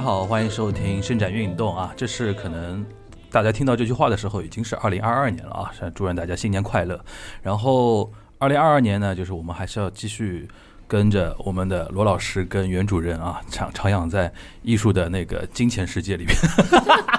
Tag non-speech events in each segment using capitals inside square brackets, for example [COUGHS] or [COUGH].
好，欢迎收听伸展运动啊！这是可能大家听到这句话的时候，已经是二零二二年了啊！祝愿大家新年快乐。然后二零二二年呢，就是我们还是要继续跟着我们的罗老师跟袁主任啊，徜徜徉在艺术的那个金钱世界里面。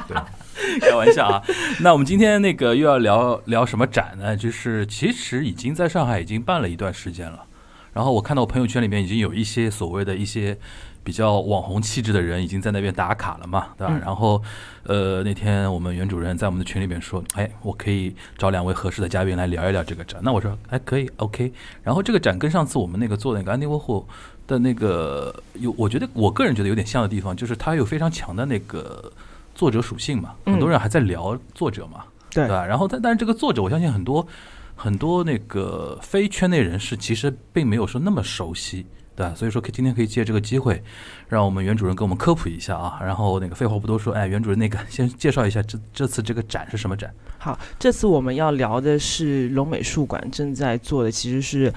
[LAUGHS] 开玩笑啊！那我们今天那个又要聊聊什么展呢？就是其实已经在上海已经办了一段时间了。然后我看到我朋友圈里面已经有一些所谓的一些比较网红气质的人已经在那边打卡了嘛，对吧？然后呃那天我们袁主任在我们的群里面说，哎，我可以找两位合适的嘉宾来聊一聊这个展。那我说，哎，可以，OK。然后这个展跟上次我们那个做那个安迪沃霍的那个有，我觉得我个人觉得有点像的地方，就是它有非常强的那个作者属性嘛。很多人还在聊作者嘛，对吧？然后但但是这个作者，我相信很多。很多那个非圈内人士其实并没有说那么熟悉，对吧？所以说，可今天可以借这个机会，让我们袁主任给我们科普一下啊。然后那个废话不多说，哎，袁主任那个 [LAUGHS] 先介绍一下这这次这个展是什么展？好，这次我们要聊的是龙美术馆正在做的，其实是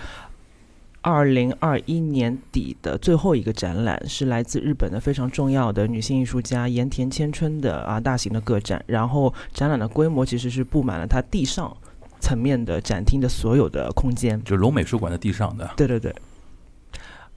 二零二一年底的最后一个展览，是来自日本的非常重要的女性艺术家盐田千春的啊大型的个展。然后展览的规模其实是布满了它地上。层面的展厅的所有的空间，就龙美术馆的地上的。对对对。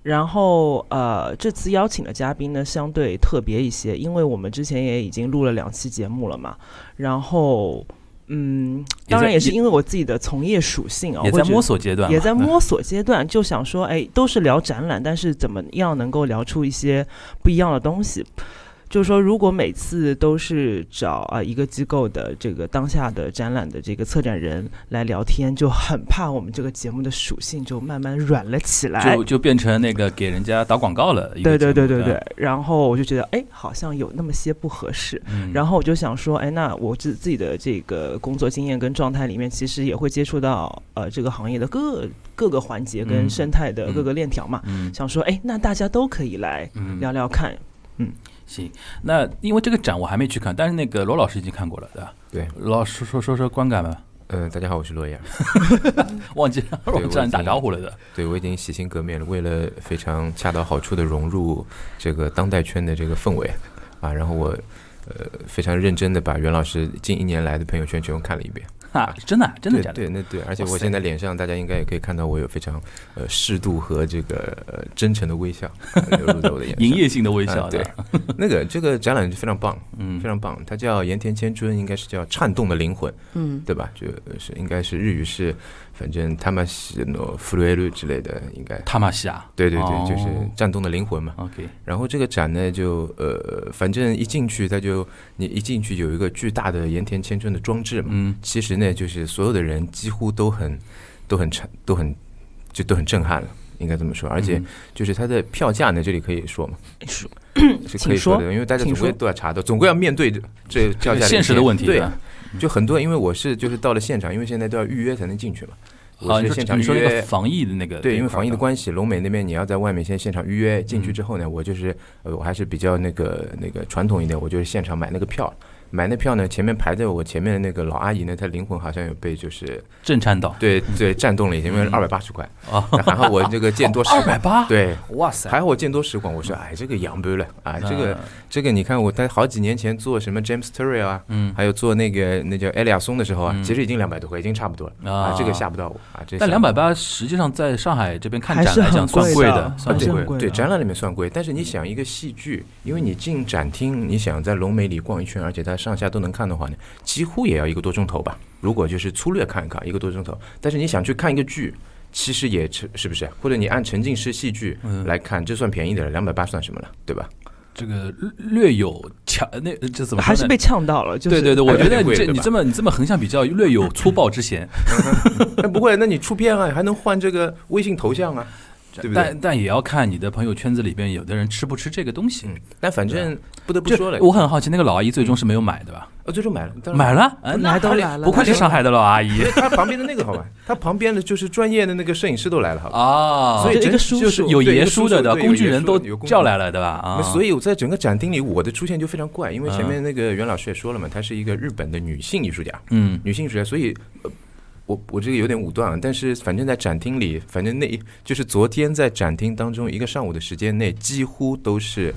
然后呃，这次邀请的嘉宾呢，相对特别一些，因为我们之前也已经录了两期节目了嘛。然后嗯，当然也是因为我自己的从业属性啊，也在摸索阶段，也在摸索阶段，就想说，哎，都是聊展览，但是怎么样能够聊出一些不一样的东西？就是说，如果每次都是找啊一个机构的这个当下的展览的这个策展人来聊天，就很怕我们这个节目的属性就慢慢软了起来，就 [LAUGHS] 就变成那个给人家打广告了。对对对对对。然后我就觉得，哎，好像有那么些不合适。嗯然后我就想说，哎，那我自自己的这个工作经验跟状态里面，其实也会接触到呃这个行业的各各个环节跟生态的各个链条嘛。嗯想说，哎，那大家都可以来聊聊看，嗯。行，那因为这个展我还没去看，但是那个罗老师已经看过了，对吧？对，罗老师说说说观感吧。呃，大家好，我是罗岩。[LAUGHS] 忘记了，我叫你打招呼了的。对，我已经洗心革面了，为了非常恰到好处的融入这个当代圈的这个氛围啊，然后我呃非常认真的把袁老师近一年来的朋友圈全部看了一遍。啊，真的，真的假的？对，那对，而且我现在脸上，大家应该也可以看到，我有非常呃适度和这个呃真诚的微笑流露在我的眼，[LAUGHS] 营业性的微笑。对，[LAUGHS] 那个这个展览就非常棒，嗯，非常棒。它叫盐田千春，应该是叫颤动的灵魂，嗯，对吧？就是应该是日语是。反正他们是诺弗雷鲁之类的，应该他玛西亚，对对对，就是战动的灵魂嘛。OK，然后这个展呢，就呃，反正一进去，它就你一进去有一个巨大的盐田千春的装置嘛。嗯，其实呢，就是所有的人几乎都很都很沉都很就都很震撼了，应该这么说。而且就是它的票价呢，这里可以说嘛，是是可以说的，因为大家总归都要查到，总归要面对这票价现实的问题。对。就很多，因为我是就是到了现场，因为现在都要预约才能进去嘛。我是现场预约防疫的那个，对，因为防疫的关系，龙美那边你要在外面先现场预约进去之后呢，我就是呃我还是比较那个那个传统一点，我就是现场买那个票。买那票呢？前面排在我前面的那个老阿姨呢，她灵魂好像有被就是震颤到，对对，颤动了一下，因为二百八十块啊。还好我这个见多识广，[LAUGHS] 二百八，对，哇塞，还好我见多识广。我说哎，这个养不了啊，这个这个你看我在好几年前做什么 James Turrell 啊，嗯，还有做那个那叫埃利亚松的时候啊，其实已经两百多块，已经差不多了啊。这个吓不到我啊。这但两百八实际上在上海这边看展来讲算贵的，算贵。对，展览里面算贵，但是你想一个戏剧，因为你进展厅，你想在龙梅里逛一圈，而且它上下都能看的。话呢，几乎也要一个多钟头吧。如果就是粗略看一看，一个多钟头。但是你想去看一个剧，其实也是是不是？或者你按沉浸式戏剧来看，这算便宜的了，两百八算什么了，对吧？这个略有呛，那这怎么还是被呛到了？对对对，我觉得你这你这么你这么横向比较，略有粗暴之嫌。[LAUGHS] [LAUGHS] 那不会，那你出片啊，还能换这个微信头像啊？但但也要看你的朋友圈子里边有的人吃不吃这个东西。但反正不得不说了，我很好奇，那个老阿姨最终是没有买的吧？呃，最终买了，买了，来都来了，不愧是上海的老阿姨。他旁边的那个好吧？他旁边的就是专业的那个摄影师都来了，好吧？啊，所以这个就是有爷叔的的工具人都叫来了，对吧？啊，所以我在整个展厅里，我的出现就非常怪，因为前面那个袁老师也说了嘛，她是一个日本的女性艺术家，嗯，女性艺术家，所以。我我这个有点武断，但是反正在展厅里，反正那就是昨天在展厅当中一个上午的时间内，几乎都是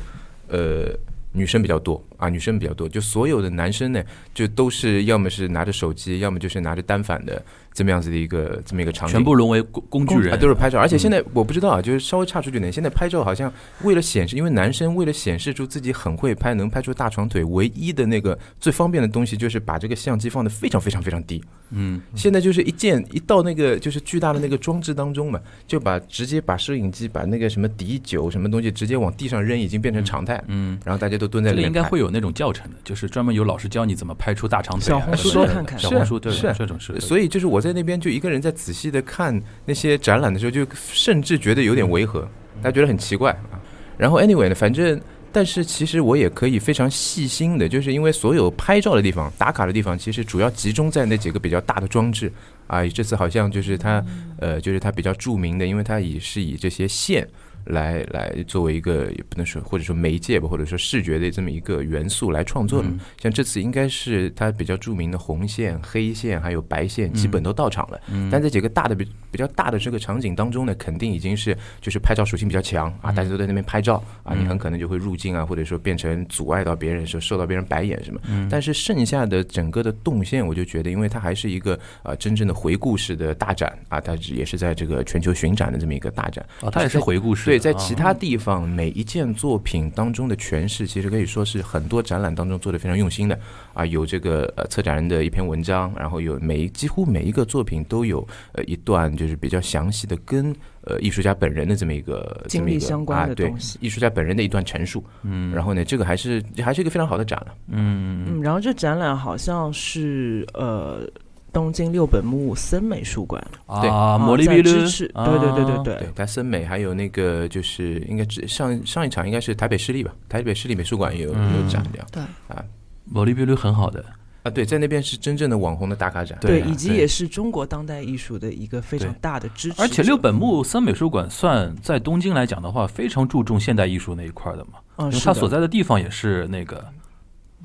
呃。女生比较多啊，女生比较多，就所有的男生呢，就都是要么是拿着手机，要么就是拿着单反的这么样子的一个这么一个场景，全部沦为工工具人啊，都是拍照。而且现在我不知道啊，就是稍微差出去点，现在拍照好像为了显示，因为男生为了显示出自己很会拍，能拍出大长腿，唯一的那个最方便的东西就是把这个相机放的非常非常非常低。嗯，现在就是一键一到那个就是巨大的那个装置当中嘛，就把直接把摄影机把那个什么底酒什么东西直接往地上扔，已经变成常态。嗯，然后大家都蹲在这里面应该会有那种教程的，就是专门有老师教你怎么拍出大长腿啊。小红书看看小红书对是这种是。所以就是我在那边就一个人在仔细的看那些展览的时候，就甚至觉得有点违和，大家觉得很奇怪啊。然后 anyway 呢，反正但是其实我也可以非常细心的，就是因为所有拍照的地方、打卡的地方，其实主要集中在那几个比较大的装置啊。这次好像就是它呃，就是它比较著名的，因为它以是以这些线。来来作为一个也不能说或者说媒介吧，或者说视觉的这么一个元素来创作的。像这次应该是它比较著名的红线、黑线还有白线，基本都到场了。但这几个大的比比较大的这个场景当中呢，肯定已经是就是拍照属性比较强啊，大家都在那边拍照啊，你很可能就会入镜啊，或者说变成阻碍到别人，说受到别人白眼什么。但是剩下的整个的动线，我就觉得，因为它还是一个呃真正的回顾式的大展啊，它也是在这个全球巡展的这么一个大展啊，它也是回顾式。对，在其他地方每一件作品当中的诠释，其实可以说是很多展览当中做的非常用心的啊。有这个呃策展人的一篇文章，然后有每几乎每一个作品都有呃一段就是比较详细的跟呃艺术家本人的这么一个经历相关的东西，艺术家本人的一段陈述。嗯，然后呢，这个还是还是一个非常好的展了。嗯嗯，然后这展览好像是呃。东京六本木森美术馆。啊，魔力比支持，对对对对对，它森美还有那个就是应该上上一场应该是台北市立吧，台北市立美术馆也有有展掉，对。啊，魔力比率很好的。啊，对，在那边是真正的网红的打卡展，对，以及也是中国当代艺术的一个非常大的支持。而且六本木森美术馆算在东京来讲的话，非常注重现代艺术那一块的嘛，嗯，它所在的地方也是那个。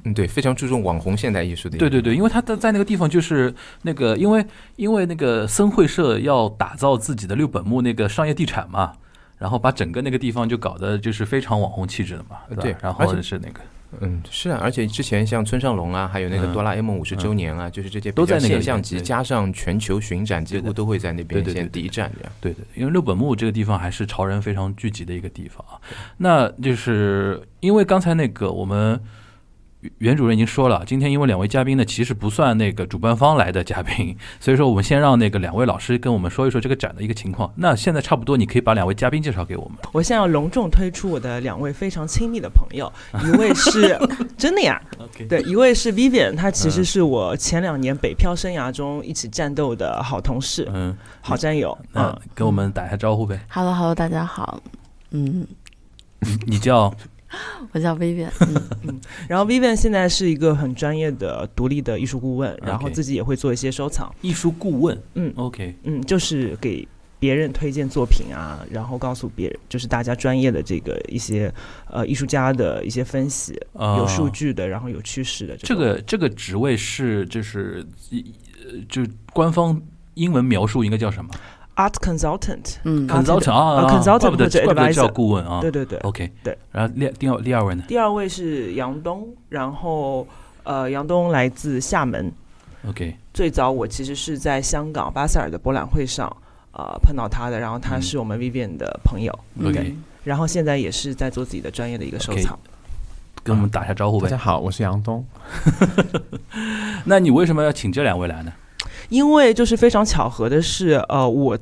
嗯，对，非常注重网红现代艺术的。对对对，因为他在在那个地方就是那个，因为因为那个森会社要打造自己的六本木那个商业地产嘛，然后把整个那个地方就搞得就是非常网红气质的嘛。对，然后是那个，嗯，是啊，而且之前像村上隆啊，还有那个哆啦 A 梦五十周年啊，就是这些都在那个现象级，加上全球巡展，几乎都会在那边先第一站这样。对对，因为六本木这个地方还是潮人非常聚集的一个地方啊。那就是因为刚才那个我们。袁主任已经说了，今天因为两位嘉宾呢，其实不算那个主办方来的嘉宾，[LAUGHS] 所以说我们先让那个两位老师跟我们说一说这个展的一个情况。那现在差不多，你可以把两位嘉宾介绍给我们。我现在要隆重推出我的两位非常亲密的朋友，[LAUGHS] 一位是真的呀，[LAUGHS] 对，一位是 Vivian，他其实是我前两年北漂生涯中一起战斗的好同事，嗯，好战友，嗯，跟我们打一下招呼呗。Hello，Hello，大家好，嗯，你叫。[LAUGHS] 我叫 Vivian，嗯，[LAUGHS] 然后 Vivian 现在是一个很专业的独立的艺术顾问，然后自己也会做一些收藏。艺术顾问，嗯，OK，嗯，就是给别人推荐作品啊，然后告诉别人，就是大家专业的这个一些呃艺术家的一些分析，有数据的，然后有趋势的。这个这个职位是就是呃，就官方英文描述应该叫什么？Art consultant，嗯，consultant 啊，consultant 或者 advisor 叫顾问啊，对对对，OK，对。然后第第二第二位呢？第二位是杨东，然后呃，杨东来自厦门，OK。最早我其实是在香港巴塞尔的博览会上呃碰到他的，然后他是我们 Vivian 的朋友，OK。然后现在也是在做自己的专业的一个收藏，跟我们打下招呼呗。大家好，我是杨东。[LAUGHS] 那你为什么要请这两位来呢？因为就是非常巧合的是，呃，我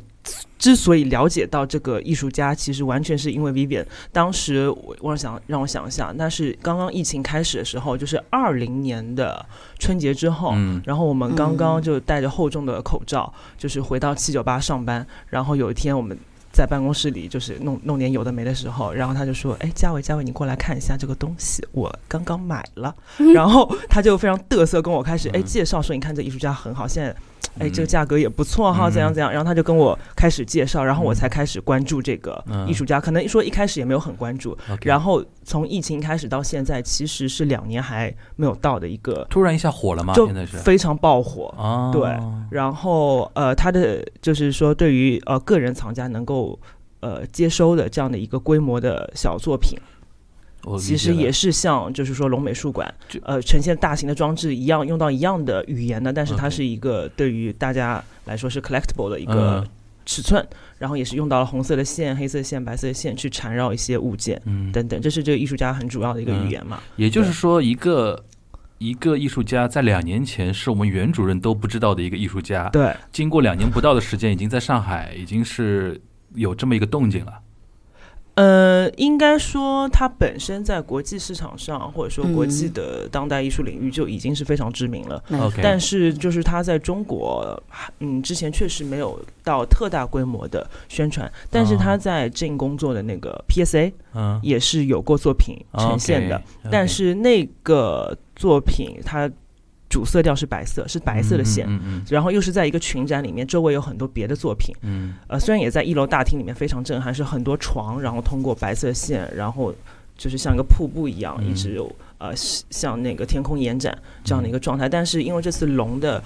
之所以了解到这个艺术家，其实完全是因为 Vivian。当时我我想让我想一下，那是刚刚疫情开始的时候，就是二零年的春节之后，嗯然后我们刚刚就戴着厚重的口罩，就是回到七九八上班。然后有一天我们在办公室里就是弄弄点有的没的时候，然后他就说：“哎，嘉伟，嘉伟，你过来看一下这个东西，我刚刚买了。[LAUGHS] ”然后他就非常嘚瑟跟我开始哎介绍说：“你看这艺术家很好，现在。”哎，这个价格也不错哈，怎样怎样？然后他就跟我开始介绍，然后我才开始关注这个艺术家。可能说一开始也没有很关注，然后从疫情开始到现在，其实是两年还没有到的一个。突然一下火了吗？就非常爆火啊！对，然后呃，他的就是说，对于呃个人藏家能够呃接收的这样的一个规模的小作品。其实也是像就是说龙美术馆呃呈现大型的装置一样，用到一样的语言的，但是它是一个对于大家来说是 collectible 的一个嗯尺寸，然后也是用到了红色的线、黑色的线、白色的线去缠绕一些物件嗯，等等，这是这个艺术家很主要的一个语言嘛。也就是说，一个一个艺术家在两年前是我们袁主任都不知道的一个艺术家，对，经过两年不到的时间，已经在上海已经是有这么一个动静了。呃，应该说它本身在国际市场上，或者说国际嗯的当代艺术领域就已经是非常知名了。但是就是它在中国，嗯，之前确实没有到特大规模的宣传，但是他在进工作的那个 PSA 嗯，也是有过作品呈现的。但是那个作品它主色调是白色，是白色的线。嗯嗯然后又是在一个群展里面，周围有很多别的作品，嗯呃，虽然也在一楼大厅里面非常震撼，是很多床，然后通过白色线，然后就是像一个瀑布一样，嗯一直有呃像那个天空延展这样的一个状态。但是因为这次龙的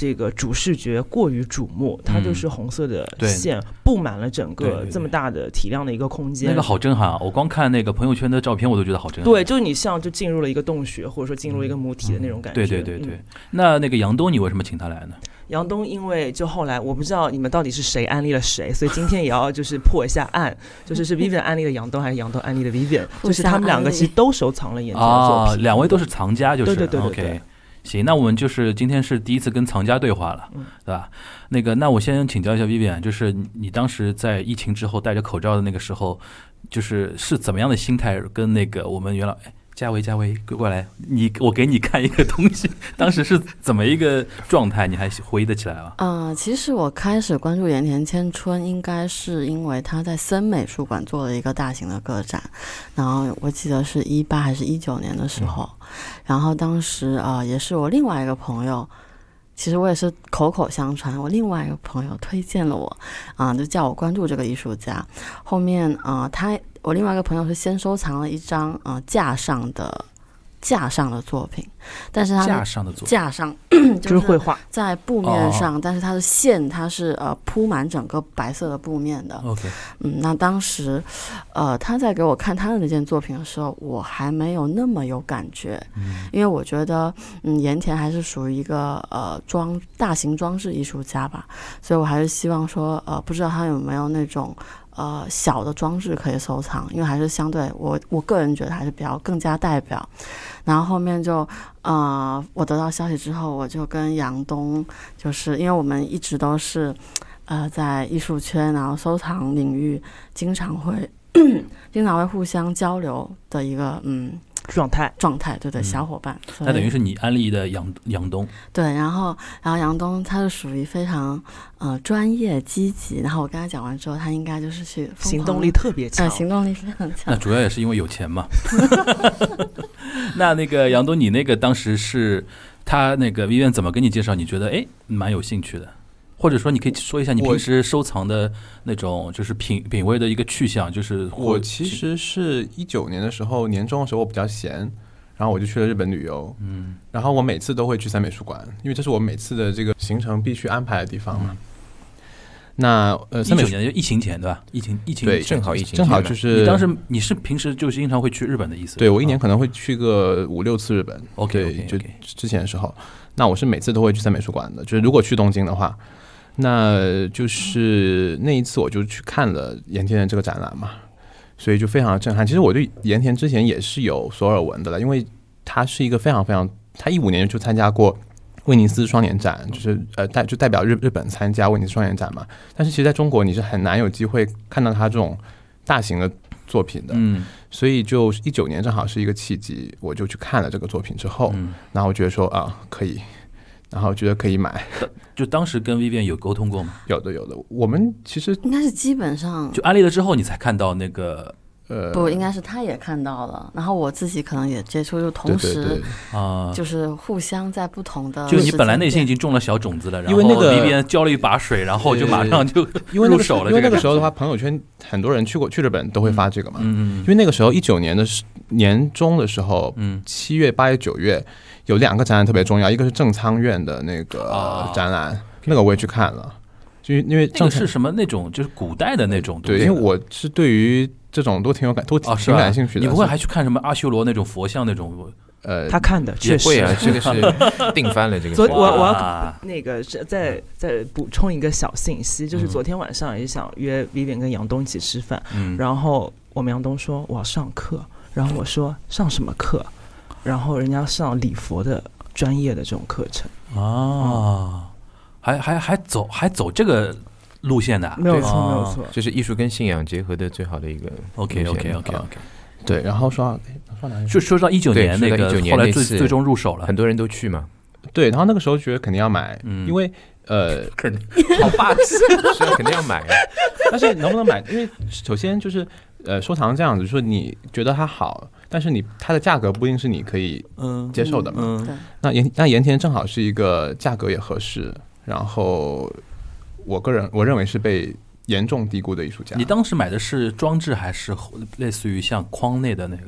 这个主视觉过于瞩目，它就是红色的线布满了整个这么大的体量的一个空间。那个好震撼啊！我光看那个朋友圈的照片，我都觉得好震撼。对，就是你像就进入了一个洞穴，或者说进入一个母体的那种感觉。对对对对嗯。那那个杨东，你为什么请他来呢？杨东因为就后来我不知道你们到底是谁安利了谁，所以今天也要就是破一下案，就是是 Vivian 安利的杨东，还是杨东安利的 Vivian？[LAUGHS] 就是他们两个其实都收藏了眼睛的作啊，品。两位都是藏家，就是对对对对 OK 对。行，那我们就是今天是第一次跟藏家对话了，嗯对吧？那个，那我先请教一下 Vivian，就是你你当时在疫情之后戴着口罩的那个时候，就是是怎么样的心态？跟那个我们元老，哎，嘉维，嘉维，过来，你我给你看一个东西，当时是怎么一个状态？你还回忆得起来吗？呃，其实我开始关注盐田千春，应该是因为他在森美术馆做了一个大型的个展，然后我记得是一八还是一九年的时候，然后当时啊、呃也是我另外一个朋友。其实我也是口口相传，我另外一个朋友推荐了我，啊、就叫我关注这个艺术家。后面啊、他我另外一个朋友是先收藏了一张啊、架上的架上的作品，但是它架上的作品，架上 [CLEARS THROAT] 就是绘画，在布面上，但是它的线它是呃铺满整个白色的布面的。OK，嗯，那当时，呃，他在给我看他的那件作品的时候，我还没有那么有感觉，因为我觉得，嗯，盐田还是属于一个呃装大型装置艺术家吧，所以我还是希望说，呃，不知道他有没有那种。呃，小的装置可以收藏，因为还是相对我我个人觉得还是比较更加代表。然后后面就，呃，我得到消息之后，我就跟杨东，就是因为我们一直都是，[LAUGHS] 呃，在艺术圈，然后收藏领域经常会 [COUGHS] 经常会互相交流的一个嗯状态。状态，对对，嗯小伙伴。那等于是你安利的杨杨东，对，然后然后杨东他是属于非常呃专业积极，然后我跟他讲完之后，他应该就是去行动力特别强呃，行动力非常强那。主要也是因为有钱嘛。[LAUGHS] [LAUGHS] 那那个杨东，你那个当时是他那个 Vivian 怎么跟你介绍？你觉得哎蛮有兴趣的，或者说你可以说一下你平时收藏的那种就是品品味的一个去向，就是我其实是一九年的时候，年终的时候我比较闲，然后我就去了日本旅游。嗯然后我每次都会去三美术馆，因为这是我每次的这个行程必须安排的地方嘛。那呃，一三美术九年就疫情前对吧？疫情疫情对正好疫情正好就是你当时你是平时就是经常会去日本的意思？对我一年啊可能会去个五六次日本。OK 就之前的时候，那我是每次都会去三美术馆的。就是如果去东京的话，那就是那一次我就去看了盐田的这个展览嘛，所以就非常的震撼。其实我对盐田之前也是有所耳闻的了，因为他是一个非常非常，他一五年就参加过。威尼斯双年展就是呃代就代表日日本参加威尼斯双年展嘛，但是其实在中国你是很难有机会看到他这种大型的作品的，嗯所以就一九年正好是一个契机，我就去看了这个作品之后，嗯，然后我觉得说啊可以，然后觉得可以买，[LAUGHS] 就当时跟 Vivian 有沟通过吗？有的有的。我们其实应该是基本上就安利了之后，你才看到那个呃不，应该是他也看到了，然后我自己可能也接触，就同时，啊。就是互相在不同的就你本来内心已经种了小种子了，然后因为那个 Vivian 浇了一把水，然后就马上就因为入手了因为那个个时候的话，朋友圈很多人去过去日本都会发这个嘛，嗯因为那个时候一九年的时年中的时候，嗯。七月、八月、九月有两个展览特别重要，一个是正仓院的那个啊。展览，那个我也去看了。就因为这个是什么那种就是古代的那种东对？因为我是对于这种都挺有感，都挺感兴趣的。你不会还去看什么阿修罗那种佛像那种？呃，他看的确实。会啊，这个是 [LAUGHS] 定翻了，这个昨我我要那个再再补充一个小信息，就是嗯。昨天晚上也想约 Vivian 跟杨东一起吃饭，嗯，然后我们杨东说我要上课，然后我说上什么课？然后人家上礼佛的专业的这种课程，啊，还还还走还走这个路线的啊？没有错啊没有错。这是艺术跟信仰结合的最好的一个 OK OK OK 啊 OK，对，然后说说哪里？就说到一九年那个说到19，年后来那次最最终入手了很。多人都去嘛，对，然后那个时候觉得肯定要买，嗯因为呃，好霸气，[LAUGHS] 是啊，肯定要买啊。[LAUGHS] 但是能不能买？因为首先就是呃，收藏这样子，说你觉得它好，但是你它的价格不一定是你可以嗯接受的嘛。嗯对，那盐那盐田正好是一个价格也合适，然后我个人我认为是被严重低估的艺术家。你当时买的是装置还是类似于像框内的那个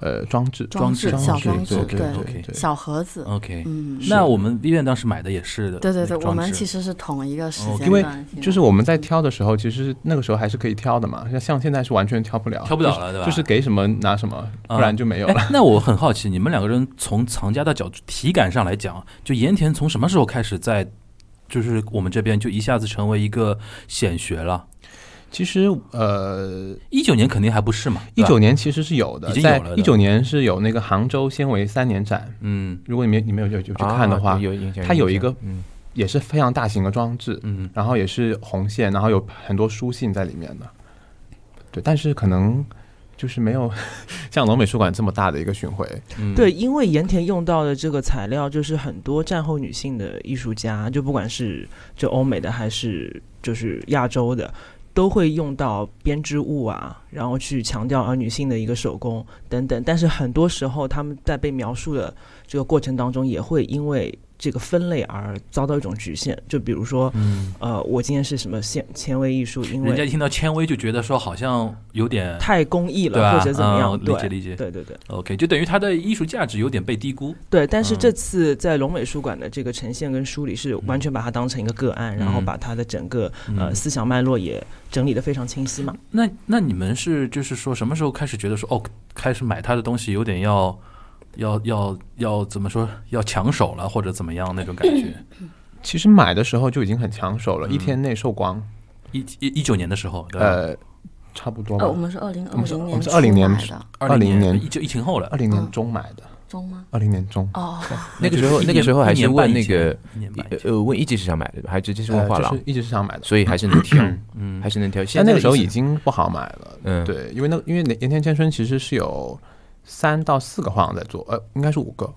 呃装置装置小装置，对对对对小盒子，？OK，嗯，那我们医院当时买的也是的。对对对，我们其实是同一个时哦间因为就是我们在挑的时候，其实那个时候还是可以挑的嘛，像像现在是完全挑不了，挑不了了，对吧？就是给什么拿什么，啊不然就没有了。哎，那我很好奇，你们两个人从藏家的角度、体感上来讲，就盐田从什么时候开始在，就是我们这边就一下子成为一个显学了？其实呃，一九年肯定还不是嘛，一九年其实是有的，已经有了的在一九年是有那个杭州纤维三年展，嗯如果你没你没有有有去看的话。它有一个嗯，也是非常大型的装置，嗯然后也是红线，然后有很多书信在里面的。对，但是可能就是没有 [LAUGHS] 像龙美术馆这么大的一个巡回。嗯，对，因为盐田用到的这个材料，就是很多战后女性的艺术家，就不管是就欧美的还是就是亚洲的，都会用到编织物啊，然后去强调啊女性的一个手工等等。但是很多时候，他们在被描述的这个过程当中，也会因为这个分类而遭到一种局限。就比如说，嗯，呃，我今天是什么纤纤维艺术，因为人家一听到纤维就觉得说好像有点太工艺了，或者怎么样，理解理解。对对对。OK，就等于它的艺术价值有点被低估。对，但是嗯这次在龙美术馆的这个呈现跟梳理是完全把它当成一个个案，然后把它的整个呃嗯思想脉络也整理的非常清晰嘛。那那你们是就是说什么时候开始觉得说哦，开始买他的东西有点要要要要怎么说要抢手了或者怎么样那种感觉？[LAUGHS] 其实买的时候就已经很抢手了，嗯一天内售光，一一一九年的时候，对吧？呃，差不多吧呃，我。们是二零我们是我二零年们是20年买的二20年就疫情后了二，零年嗯中买的，中吗？二零年中。哦，那个时候那个时候还是一年半以前问那个一年半以前呃问一级市场买的，还直接是问画廊呃就是，一级市场买的，所以还是能 [CLEARS THROAT] 挑，嗯还是能挑。现在但那个时候已经不好买了。嗯，对，因为那因为盐田千春其实是有三到四个画廊在做，呃，应该是五个，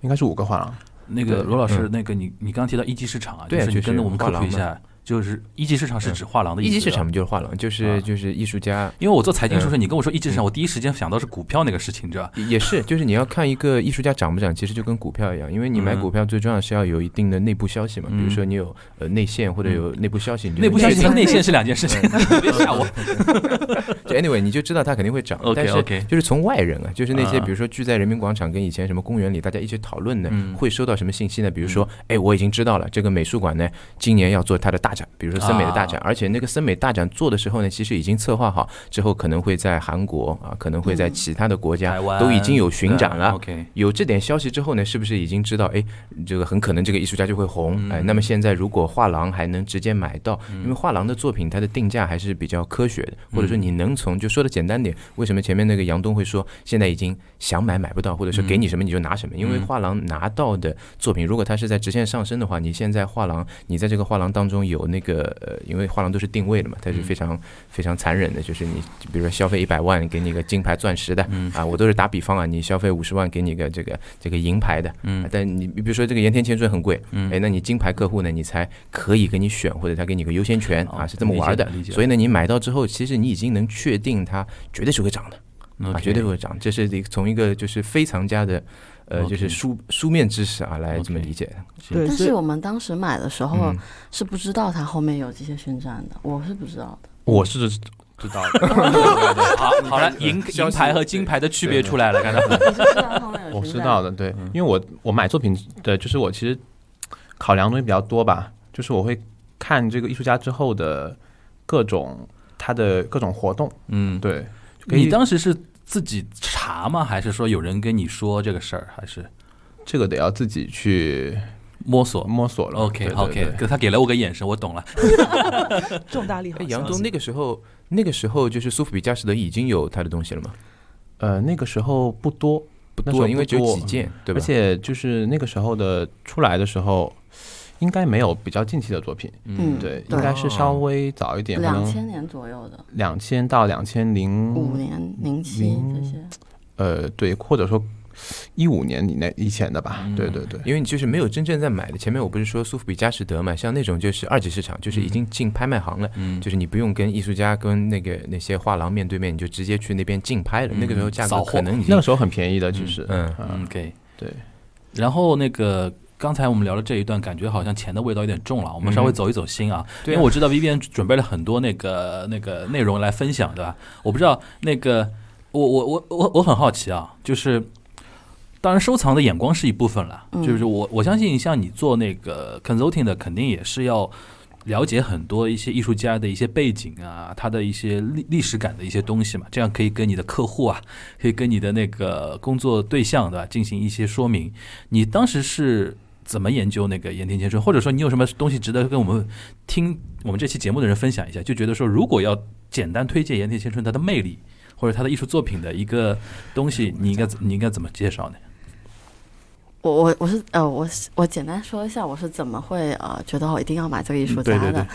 应该是五个画廊。那个罗老师，嗯那个你你刚提到一级市场啊，就是你跟着我们科普一下，就是一级市场是指画廊的意思。一级市场就是画廊，就是啊就是艺术家因为我做财经出身，嗯你跟我说一级市场，我第一时间想到是股票那个事情，你知道吧？也是，就是你要看一个艺术家涨不涨，其实就跟股票一样，因为你买嗯股票最重要是要有一定的内部消息嘛，比如嗯说你有呃内线或者有内部消息，你就内部消息内线 [LAUGHS] 是两件事情，[LAUGHS] 别吓我。[LAUGHS] 就 anyway 你就知道它肯定会涨。但是就是从外人啊，就是那些啊比如说聚在人民广场跟以前什么公园里大家一起讨论的，嗯会收到什么信息呢？比如说，哎，我已经知道了，这个美术馆呢今年要做它的大展，比如说森美的大展，啊而且那个森美大展做的时候呢，其实已经策划好，之后可能会在韩国啊，可能会在嗯其他的国家都已经有巡展了。OK，有这点消息之后呢，是不是已经知道？哎，这个很可能这个艺术家就会红。嗯哎，那么现在如果画廊还能直接买到，因为画廊的作品它的定价还是比较科学的，或者说你能从就说的简单点，为什么前面那个杨东会说现在已经想买买不到，或者说给你什么你就拿什么？因为嗯画廊拿到的作品，如果它是在直线上升的话，你现在画廊你在这个画廊当中有那个呃，因为画廊都是定位的嘛，它是非常非常残忍的，就是你比如说消费一百万给你个金牌钻石的，嗯。啊，我都是打比方啊，你消费五十万给你个这个这个银牌的，嗯。啊但你比如说这个盐田千春很贵，嗯。哎，那你金牌客户呢，你才可以给你选，或者他给你个优先权哦啊，是这么玩的。所以呢，你买到之后，其实你已经能确定它绝对是会涨的啊，绝对会涨。这是从一个就是非藏家的呃就是书书面知识啊来这么理解但是我们当时买的时候嗯，是不知道它后面有这些宣战的，我是不知道的。我是知道的，[LAUGHS] 好，好了，银牌和金牌的区别出来了，看到。[LAUGHS] 你是知道后面有 [LAUGHS] 我知道的，对，因为我我买作品的，就是我其实考量的东西比较多吧，就是我会看这个艺术家之后的各种他的各种活动，嗯，对，可以你当时是自己查吗？还是说有人跟你说这个事儿？还是这个得要自己去摸索摸索了。？OK 对对 OK，对他给了我个眼神，我懂了。[LAUGHS] 重大利好哎，杨东那个时候，那个时候就是苏富比佳士得已经有他的东西了吗？呃，那个时候不多，不多，因为只有几件，对吧？而且就是那个时候的出来的时候，应该没有比较近期的作品，嗯。对，应该是稍微早一点，两千年左右的，两千到两千零五年、零七这些，呃，对，或者说一五年以内以前的吧，嗯。对对对，因为你就是没有真正在买的。前面我不是说苏富比佳士得嘛，像那种就是二级市场，就是已经进拍卖行了，嗯，就是你不用跟艺术家跟那个那些画廊面对面，你就直接去那边竞拍了。嗯那个时候价格可能已经那个时候很便宜的，其实，嗯嗯 OK。对，然后那个刚才我们聊的这一段，感觉好像钱的味道有点重了。我们稍微走一走心啊，因为我知道 Vivian 准备了很多那个那个内容来分享，对吧？我不知道那个我我我我我很好奇啊，就是当然收藏的眼光是一部分了，嗯就是我我相信像你做那个 consulting 的，肯定也是要。了解很多一些艺术家的一些背景啊，他的一些历历史感的一些东西嘛，这样可以跟你的客户啊，可以跟你的那个工作对象对吧进行一些说明。你当时是怎么研究那个盐田千春，或者说你有什么东西值得跟我们听我们这期节目的人分享一下？就觉得说，如果要简单推荐盐田千春他的魅力或者他的艺术作品的一个东西，你应该你应该怎么介绍呢？我我我是呃我是我简单说一下我是怎么会呃觉得我一定要买这个艺术家的，对对对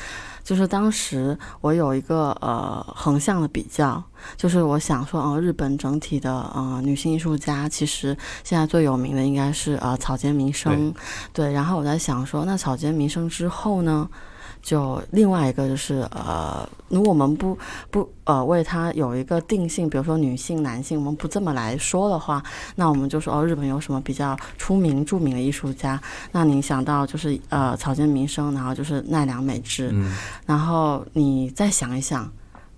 就是当时我有一个呃横向的比较，就是我想说，呃，日本整体的呃女性艺术家，其实现在最有名的应该是呃草间弥生，对。然后我在想说，那草间弥生之后呢，就另外一个就是呃，如果我们不不呃为它有一个定性，比如说女性、男性，我们不这么来说的话，那我们就说哦，日本有什么比较出名、著名的艺术家？那你想到就是呃草间弥生，然后就是奈良美智，嗯然后你再想一想，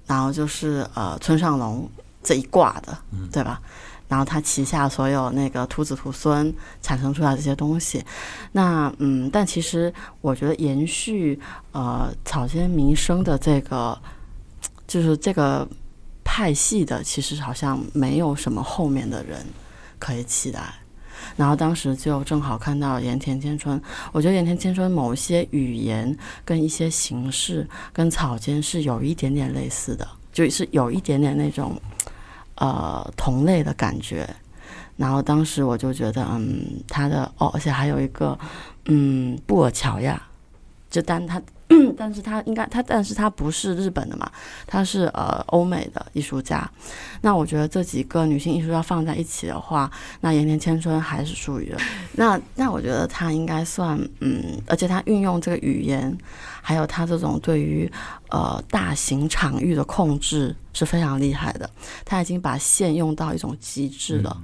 然后就是呃村上隆这一挂的，对吧？然后他旗下所有那个徒子徒孙产生出来这些东西，那嗯，但其实我觉得延续呃草间弥生的这个，就是这个派系的，其实好像没有什么后面的人可以期待。然后当时就正好看到盐田千春，我觉得盐田千春某些语言跟一些形式跟草间是有一点点类似的，就是有一点点那种呃同类的感觉。然后当时我就觉得，嗯，他的哦，而且还有一个，嗯，布尔乔亚，就当他，[CLEARS THROAT] 但是他应该他，但是他不是日本的嘛，他是呃欧美的艺术家。那我觉得这几个女性艺术家放在一起的话，那盐田千春还是属于那那我觉得她应该算嗯，而且她运用这个语言，还有她这种对于呃大型场域的控制是非常厉害的。她已经把线用到一种极致了。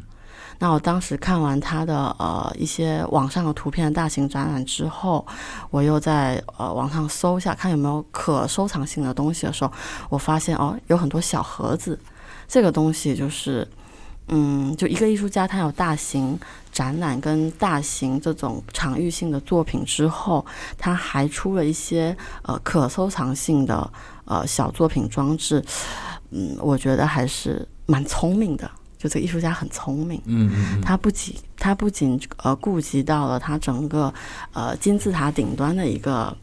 那我当时看完他的呃一些网上的图片的大型展览之后，我又在呃网上搜一下看有没有可收藏性的东西的时候，我发现哦有很多小盒子，这个东西就是。嗯，就一个艺术家，他有大型展览跟大型这种场域性的作品之后，他还出了一些呃可收藏性的呃小作品装置。嗯，我觉得还是蛮聪明的，就这个艺术家很聪明。嗯嗯他不仅他不仅呃顾及到了他整个呃金字塔顶端的一个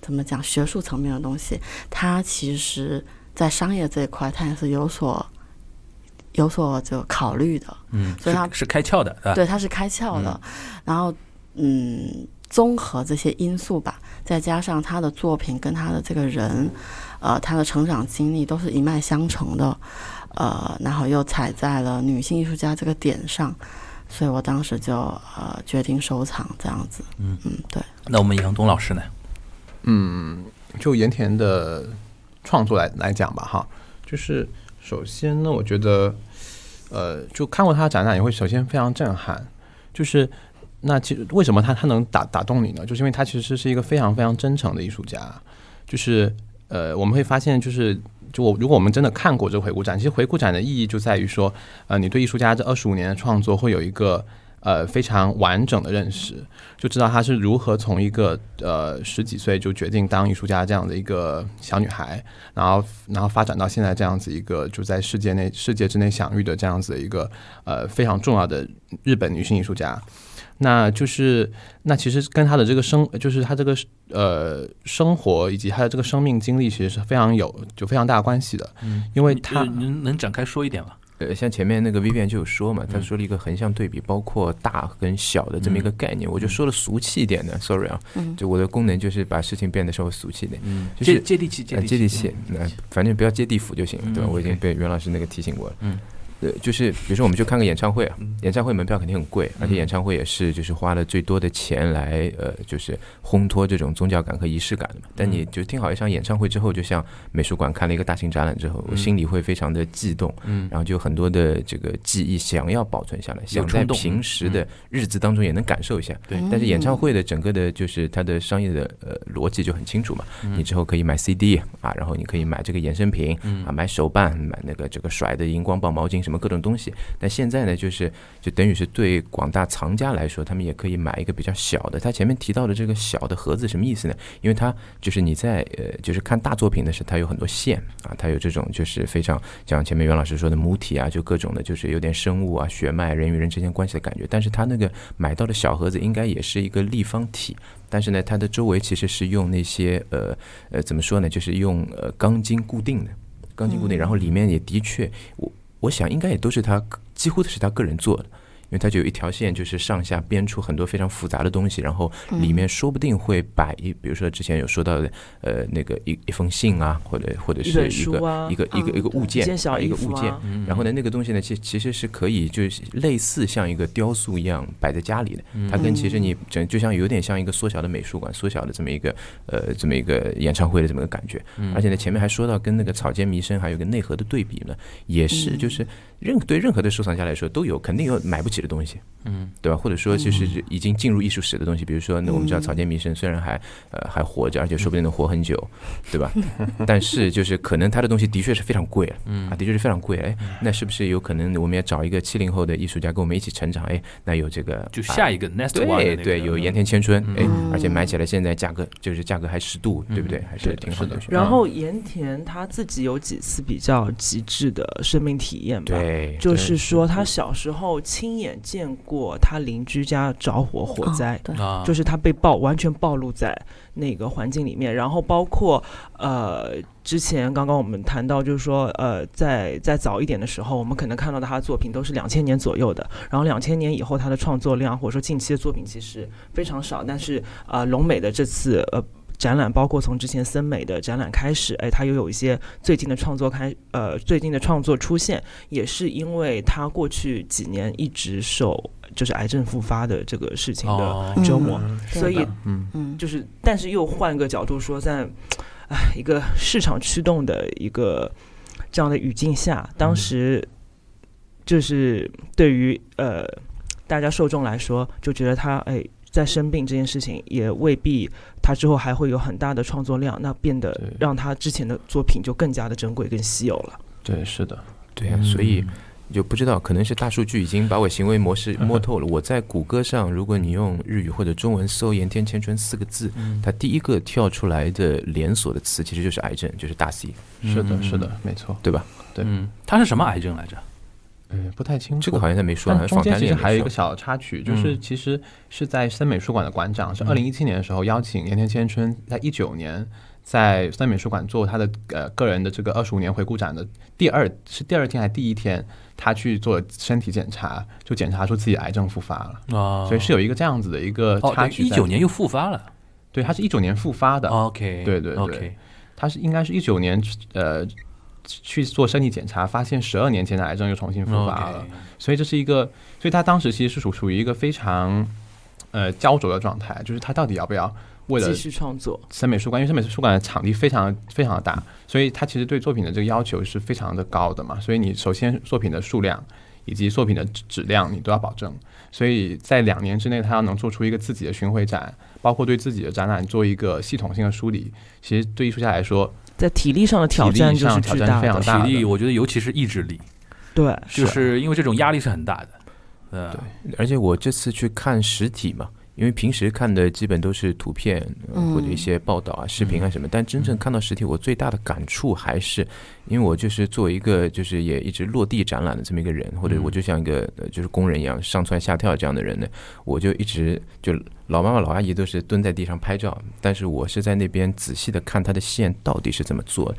怎么讲学术层面的东西，他其实在商业这一块他也是有所有所就考虑的。嗯，所以他是是开窍的，对吧？对，它是开窍的。然后，嗯，综合这些因素吧，再加上他的作品跟他的这个人，呃，他的成长经历都是一脉相承的，呃，然后又踩在了女性艺术家这个点上，所以我当时就呃决定收藏这样子。嗯嗯，对。那我们杨东老师呢？嗯，就盐田的创作来来讲吧，哈，就是首先呢，我觉得，呃，就看过他的展览，也会首先非常震撼。就是那其实为什么他他能打打动你呢？就是因为他其实是一个非常非常真诚的艺术家。就是呃，我们会发现，就是就我如果我们真的看过这个回顾展，其实回顾展的意义就在于说，呃，你对艺术家这二十五年的创作会有一个呃非常完整的认识，就知道她是如何从一个呃十几岁就决定当艺术家这样的一个小女孩，然后然后发展到现在这样子一个就在世界内世界之内享誉的这样子的一个呃非常重要的日本女性艺术家。那就是，那其实跟他的这个生，就是他这个呃生活以及他的这个生命经历，其实是非常有就非常大关系的。嗯，因为他能能展开说一点吗？呃，像前面那个 Vivian 就有说嘛，他说了一个横向对比，包括大跟小的这么一个概念，我就说的俗气一点的，sorry 啊，嗯就我的功能就是把事情变得稍微俗气一点，嗯，就是接接地气，呃接地气，那反正不要接地府就行了，对吧？嗯我已经被袁老师那个提醒过了，嗯。呃，就是比如说，我们去看个演唱会啊嗯，演唱会门票肯定很贵，而且嗯。演唱会也是就是花了最多的钱来呃，就是烘托这种宗教感和仪式感的嘛。但你就听好一场演唱会之后，就像美术馆看了一个大型展览之后，我嗯。心里会非常的悸动，嗯。然后就很多的这个记忆想要保存下来，想在平时的日子当中也能感受一下。对。但是演唱会的整个的就是它的商业的呃逻辑就很清楚嘛，嗯。你之后可以买 CD 啊，然后你可以买这个衍生品嗯。啊，买手办，买那个这个甩的荧光棒、毛巾什么各种东西。但现在呢，就是就等于是对广大藏家来说，他们也可以买一个比较小的。他前面提到的这个小的盒子什么意思呢？因为它就是你在呃，就是看大作品的时候，它有很多线啊，它有这种就是非常像前面袁老师说的母体啊，就各种的，就是有点生物啊、血脉、人与人之间关系的感觉。但是它那个买到的小盒子应该也是一个立方体。但是呢，它的周围其实是用那些呃呃怎么说呢，就是用呃钢筋固定的，钢筋固定，然后里面也的确，我我想应该也都是他几乎都是他个人做的。因为它就有一条线，就是上下编出很多非常复杂的东西，然后里面说不定会摆一，比如说之前有说到的，呃，那个一一封信啊，或者或者是一个啊一个一个一个物件一个物件，然后呢，那个东西呢，其其实是可以就是类似像一个雕塑一样摆在家里的。它跟其实你整就像有点像一个缩小的美术馆、缩小的这么一个呃这么一个演唱会的这么一个感觉。而且呢，前面还说到跟那个草间弥生还有个内核的对比呢，也是就是任对任何的收藏家来说都有肯定有买不起的东西，嗯，对吧？或者说就是已经进入艺术史的东西，比如说那我们知道草间弥生虽然还呃还活着，而且说不定能活很久，对吧？[LAUGHS] 但是就是可能他的东西的确是非常贵了，嗯啊，的确是非常贵。哎，那是不是有可能我们也找一个七零后的艺术家跟我们一起成长？哎，那有这个啊就下一个 next one 对对，有盐田千春，哎嗯，而且买起来现在价格就是价格还适度，对不对？还是挺好的。然后盐田他自己有几次比较极致的生命体验吧。对，就是说，他小时候亲眼见过他邻居家着火火灾，哦对，啊，就是他被暴完全暴露在那个环境里面，然后包括呃，之前刚刚我们谈到，就是说呃，在在早一点的时候，我们可能看到他的作品都是两千年左右的，然后两千年以后他的创作量或者说近期的作品其实非常少，但是呃，龙美的这次呃。展览包括从之前森美的展览开始，哎，他又有一些最近的创作开，呃，最近的创作出现，也是因为他过去几年一直受就是癌症复发的这个事情的哦折磨，嗯所以嗯，嗯，就是，但是又换个角度说，在哎一个市场驱动的一个这样的语境下，当时就是对于呃大家受众来说，就觉得他哎在生病这件事情，也未必他之后还会有很大的创作量，那变得让他之前的作品就更加的珍贵、更稀有了。对，是的，对啊，所以嗯就不知道，可能是大数据已经把我行为模式摸透了。我在谷歌上，如果你用日语或者中文搜“盐田千春”四个字，嗯它第一个跳出来的连锁的词其实就是癌症，就是大 C，是的，嗯是的，没错。对吧？对嗯，他是什么癌症来着？呃，不太清楚。这个好像他没说，中间其实还有一个。小插曲，就是嗯其实是在森美术馆的馆长，是二零一七年的时候邀请岩田千春，在一九年在森美术馆做他的呃个人的这个二十五年回顾展的第二是第二天还是第一天，他去做身体检查，就检查出自己癌症复发了，啊，所以是有一个这样子的一个哦，插曲在。一九年又复发了。对，他是一九年复发的，OK，对对对他是应该是一九年呃去做身体检查，发现十二年前的癌症又重新复发了。所以这是一个，所以他当时其实是属属于一个非常呃焦灼的状态，就是他到底要不要为了继续创作，森美术馆，因为森美术馆的场地非常非常的大，所以他其实对作品的这个要求是非常的高的嘛。所以你首先作品的数量以及作品的质质量你都要保证。所以在两年之内，他要能做出一个自己的巡回展，包括对自己的展览做一个系统性的梳理，其实对艺术家来说，在体力上的挑战就是巨上挑战大的，非常大的体力，我觉得尤其是意志力，对，就是。因为这种压力是很大的。对。啊，而且我这次去看实体嘛，因为平时看的基本都是图片、或者一些报道啊、视频啊什么，但真正看到实体，我最大的感触还是，因为我就是作为一个就是也一直落地展览的这么一个人，或者我就像一个呃就是工人一样上蹿下跳这样的人呢，我就一直就老妈妈老阿姨都是蹲在地上拍照，但是我是在那边仔细的看它的线到底是怎么做的。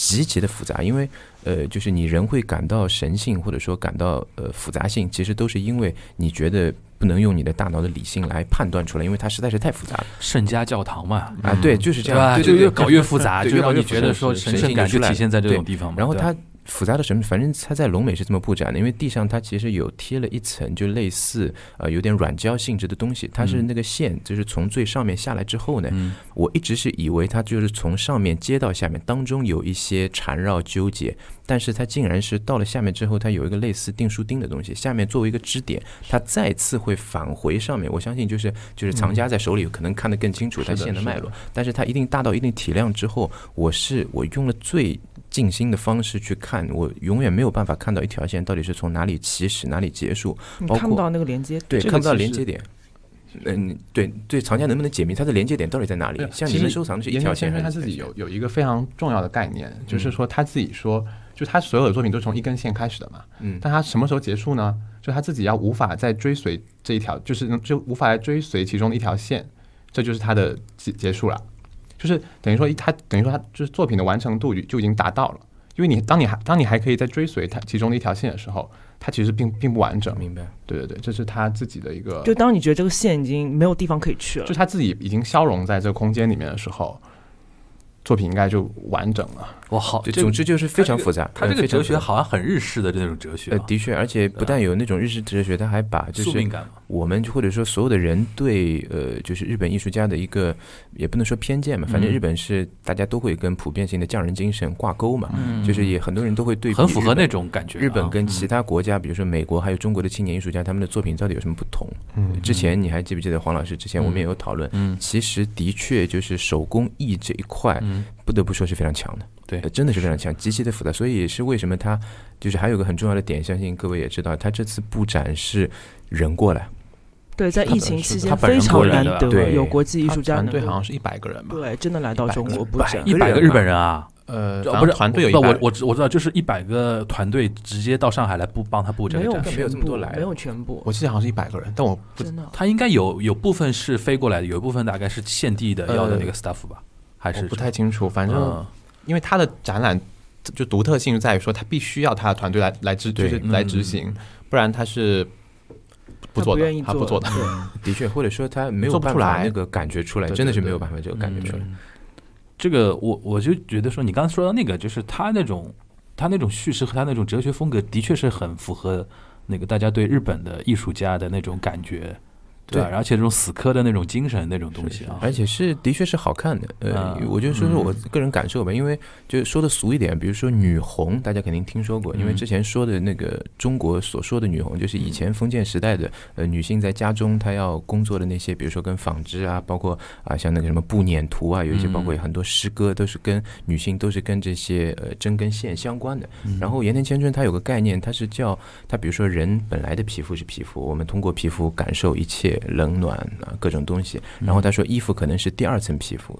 极其的复杂，因为呃，就是你人会感到神性，或者说感到呃复杂性，其实都是因为你觉得不能用你的大脑的理性来判断出来，因为它实在是太复杂了圣家教堂嘛，啊。对，就是这样，就越搞越复杂，就让你觉得说神圣感就体现在这种地方嘛。对然后它复杂的什么，反正它在龙美是这么布展的，因为地上它其实有贴了一层，就类似呃有点软胶性质的东西，它是那个线就是从最上面下来之后呢，嗯我一直是以为它就是从上面接到下面，当中有一些缠绕纠结，但是它竟然是到了下面之后，它有一个类似订书钉的东西，下面作为一个支点，它再次会返回上面。我相信就是就是藏家在手里可能看得更清楚它线的脉络，但是它一定大到一定体量之后，我是我用了最静心的方式去看，我永远没有办法看到一条线到底是从哪里起始哪里结束，包括你看不到那个连接，对，看不到连接点。嗯，对对，藏家能不能解密它的连接点到底在哪里？像你们其实收藏的是一条线先生他自己有有一个非常重要的概念，就是说他自己说，就他所有的作品都是从一根线开始的嘛，嗯但他什么时候结束呢？就他自己要无法再追随这一条，就是就无法来追随其中的一条线，这就是他的结结束了。就是等于说一他等于说他就是作品的完成度就就已经达到了，因为你当你还当你还可以再追随它其中的一条线的时候，它其实并并不完整。明白。对对对，这是他自己的一个，就当你觉得这个线已经没有地方可以去了就，他自己已经消融在这个空间里面的时候，作品应该就完整了。哇，好，总之就是非常复杂。他这个哲学好像很日式的这种哲学呃，啊，的确，而且不但有那种日式哲学，他还把就是。我们或者说所有的人对呃，就是日本艺术家的一个，也不能说偏见嘛，反正嗯日本是大家都会跟普遍性的匠人精神挂钩嘛，嗯就是也很多人都会对比很符合那种感觉啊。日本跟其嗯他国家，比如说美国还有中国的青年艺术家，他们的作品到底有什么不同？嗯之前你还记不记得黄老师之前我们也有讨论，嗯其实的确就是手工艺这一块，嗯不得不说是非常强的，对呃真的是非常强，极其的复杂。所以是为什么他就是还有个很重要的点，相信各位也知道，他这次布展是人过来，对，在疫情期间他本人非常过来的难得对有国际艺术家团队好像是一百个人吧？对真的来到中国布展，一百个日本人啊，呃，呃不是团队有一不，百我我知我知道，就是一百个团队直接到上海来布帮他布展。没有这全部么多来没有全部，我记得好像是一百个人，但我不真的他应该有有部分是飞过来的，有一部分大概是现地的呃要的那个 staff 吧，还是不太清楚，反正嗯因为他的展览就独特性在于说，他必须要他的团队来来执，就是来执嗯行，不然他是不做的他不做的。对的确，或者说他没有办法那个感觉出来，真的是没有办法这个感觉出来。嗯这个我我就觉得说，你刚才说到那个，就是他那种他那种叙事和他那种哲学风格，的确是很符合那个大家对日本的艺术家的那种感觉？对而且这种死磕的那种精神那种东西啊，而且是的确是好看的，呃，嗯。我就说说我个人感受吧，因为就说的俗一点，比如说女红，大家肯定听说过，因为嗯之前说的那个中国所说的女红，就是以前封建时代的呃女性在家中她要工作的那些，比如说跟纺织啊，包括啊像那个什么布捻图啊，有一些嗯。包括很多诗歌都是跟女性都是跟这些呃针跟线相关的。嗯。然后盐田千春它有个概念，它是叫它比如说人本来的皮肤是皮肤，我们通过皮肤感受一切冷暖啊各种东西。然后他说衣服可能是第二层皮肤，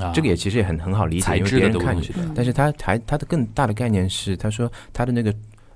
啊。这个也其实也很很好理解，因为别人看但是他还他的更大的概念是，他说他的那个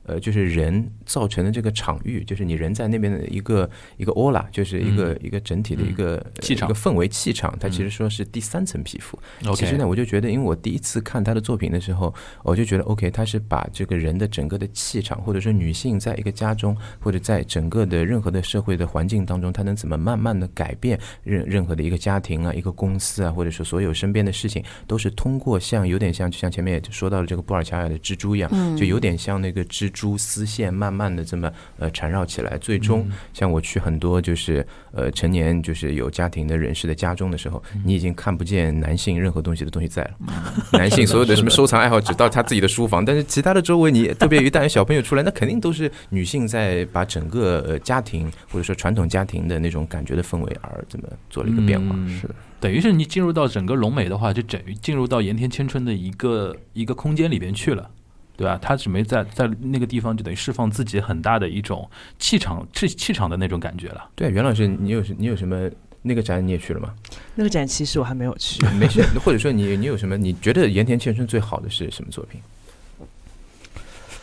呃，就是人造成的这个场域，就是你人在那边的一个一个 aura，就是一个、一个整体的一个、气场一个氛围气场，它其实说是第三层皮肤。其实呢，我就觉得，因为我第一次看他的作品的时候，我就觉得 OK，他是把这个人的整个的气场，或者说女性在一个家中，或者在整个的任何的社会的环境当中，她能怎么慢慢的改变任任何的一个家庭啊、一个公司啊，或者说所有身边的事情，都是通过像有点像，就像前面也说到了这个布尔乔亚的蜘蛛一样，就有点像那个蜘蛛丝线慢慢的这么呃缠绕起来，最终像我去很多就是呃成年就是有家庭的人士的家中的时候，你已经看不见男性任何东西的东西在了。[LAUGHS] 男性所有的什么收藏爱好只到他自己的书房，但是其他的周围你特别一旦有小朋友出来，那肯定都是女性在把整个呃家庭或者说传统家庭的那种感觉的氛围而这么做了一个变化。嗯是等于是你进入到整个龙美的话，就等于进入到盐田千春的一个一个空间里边去了。对吧？他准备在在那个地方就等于释放自己很大的一种气场气气场的那种感觉了。对，袁老师，你有你有什么那个展你也去了吗？那个展其实我还没有去。没事，或者说你你有什么你觉得盐田千春最好的是什么作品？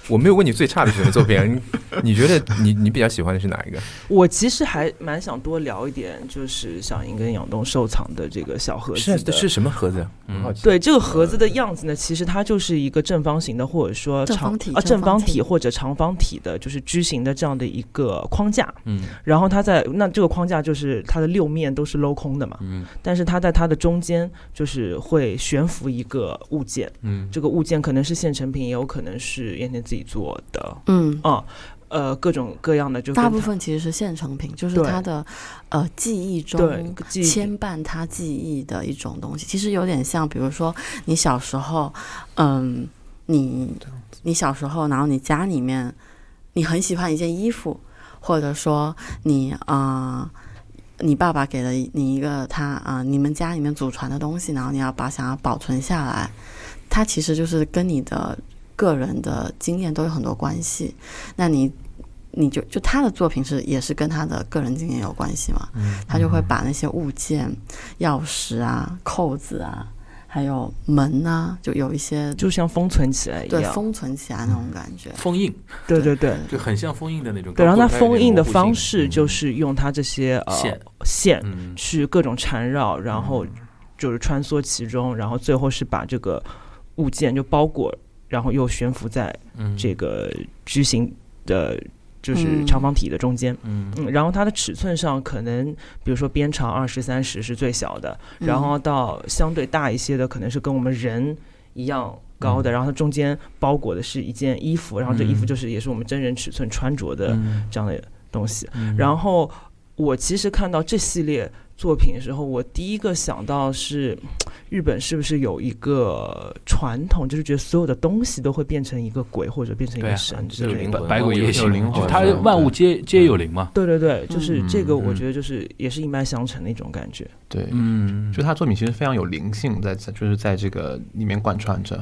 我没有问你最差的是什么作品啊，[LAUGHS] 你你觉得你你比较喜欢的是哪一个？我其实还蛮想多聊一点，就是小英跟杨东收藏的这个小盒子是的。是什么盒子？嗯。对这个盒子的样子呢，其实它就是一个正方形的，或者说长正方体啊正方体体或者长方体的，就是矩形的这样的一个框架。嗯然后它在那这个框架就是它的六面都是镂空的嘛，嗯但是它在它的中间就是会悬浮一个物件，嗯这个物件可能是现成品，也有可能是燕田自己做的，嗯，嗯，呃，各种各样的就跟大部分其实是现成品，就是他的呃记忆中牵绊他记忆的一种东西。其实有点像，比如说你小时候，嗯，你你小时候，然后你家里面你很喜欢一件衣服，或者说你啊。呃你爸爸给了你一个他啊、你们家里面祖传的东西，然后你要把想要保存下来，它其实就是跟你的个人的经验都有很多关系。那你你就就他的作品是也是跟他的个人经验有关系嘛？他就会把那些物件、钥匙啊、扣子啊，还有门啊，就有一些就像封存起来一样，对封存起来那种感觉。封印对对对。就很像封印的那种。对，然后它封印的方式就是用它这些呃线去各种缠绕，然后就是穿梭其中，然后最后是把这个物件就包裹，然后又悬浮在嗯。这个矩形的，就是嗯。长方体的中间。嗯。嗯，然后它的尺寸上可能，比如说边长二十三十是最小的，嗯。然后到相对大一些的，可能是跟我们人一样高的，然后它中间包裹的是一件衣服，然后这衣服嗯就是也是我们真人尺寸穿着的嗯。这样的东西。嗯。然后我其实看到这系列作品的时候，我第一个想到是 [TSK] 日本是不是有一个传统，就是觉得所有的东西都会变成一个鬼或者变成一个神之有类的。灵魂百鬼夜行，灵魂就它万物皆皆有灵嘛。对对对，就是嗯这个，我嗯觉得就是也是一脉相承的一种感觉。对，嗯就他作品其实非常有灵性在，在就是在这个里面贯穿着。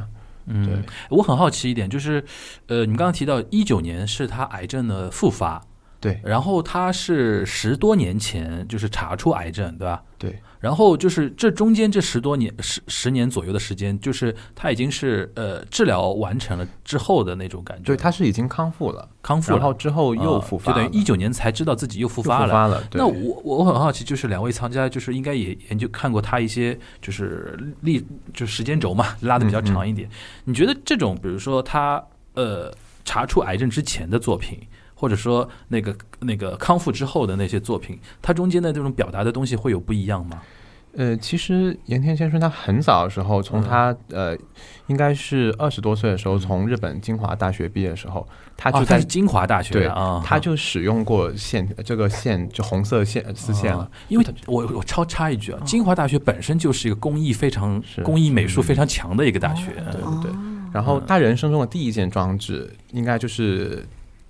对嗯，我很好奇一点，就是，呃，你们刚刚提到一九年是他癌症的复发，对然后他是十多年前就是查出癌症，对吧？对，然后就是这中间这十多年十十年左右的时间，就是他已经是呃治疗完成了之后的那种感觉，对，他是已经康复了，康复了，然后之后又啊复发了，就等于一九年才知道自己又复发了。发了。那我我很好奇，就是两位藏家就是应该也研究看过他一些就是历就时间轴嘛，拉的比较长一点。你觉得这种比如说他呃查出癌症之前的作品，或者说那个那个康复之后的那些作品，它中间的这种表达的东西会有不一样吗？呃，其实岩田先生他很早的时候，从嗯他、呃，应该是二十多岁的时候，从日本清华大学毕业的时候，他啊，就在、他是清华大学对的啊，他就使用过线这个线就红色线丝线了啊。因为我我超插一句啊，清华大学本身就是一个工艺非常工艺美术非常强的一个大学，对对。然后他人生中的第一件装置，应该就是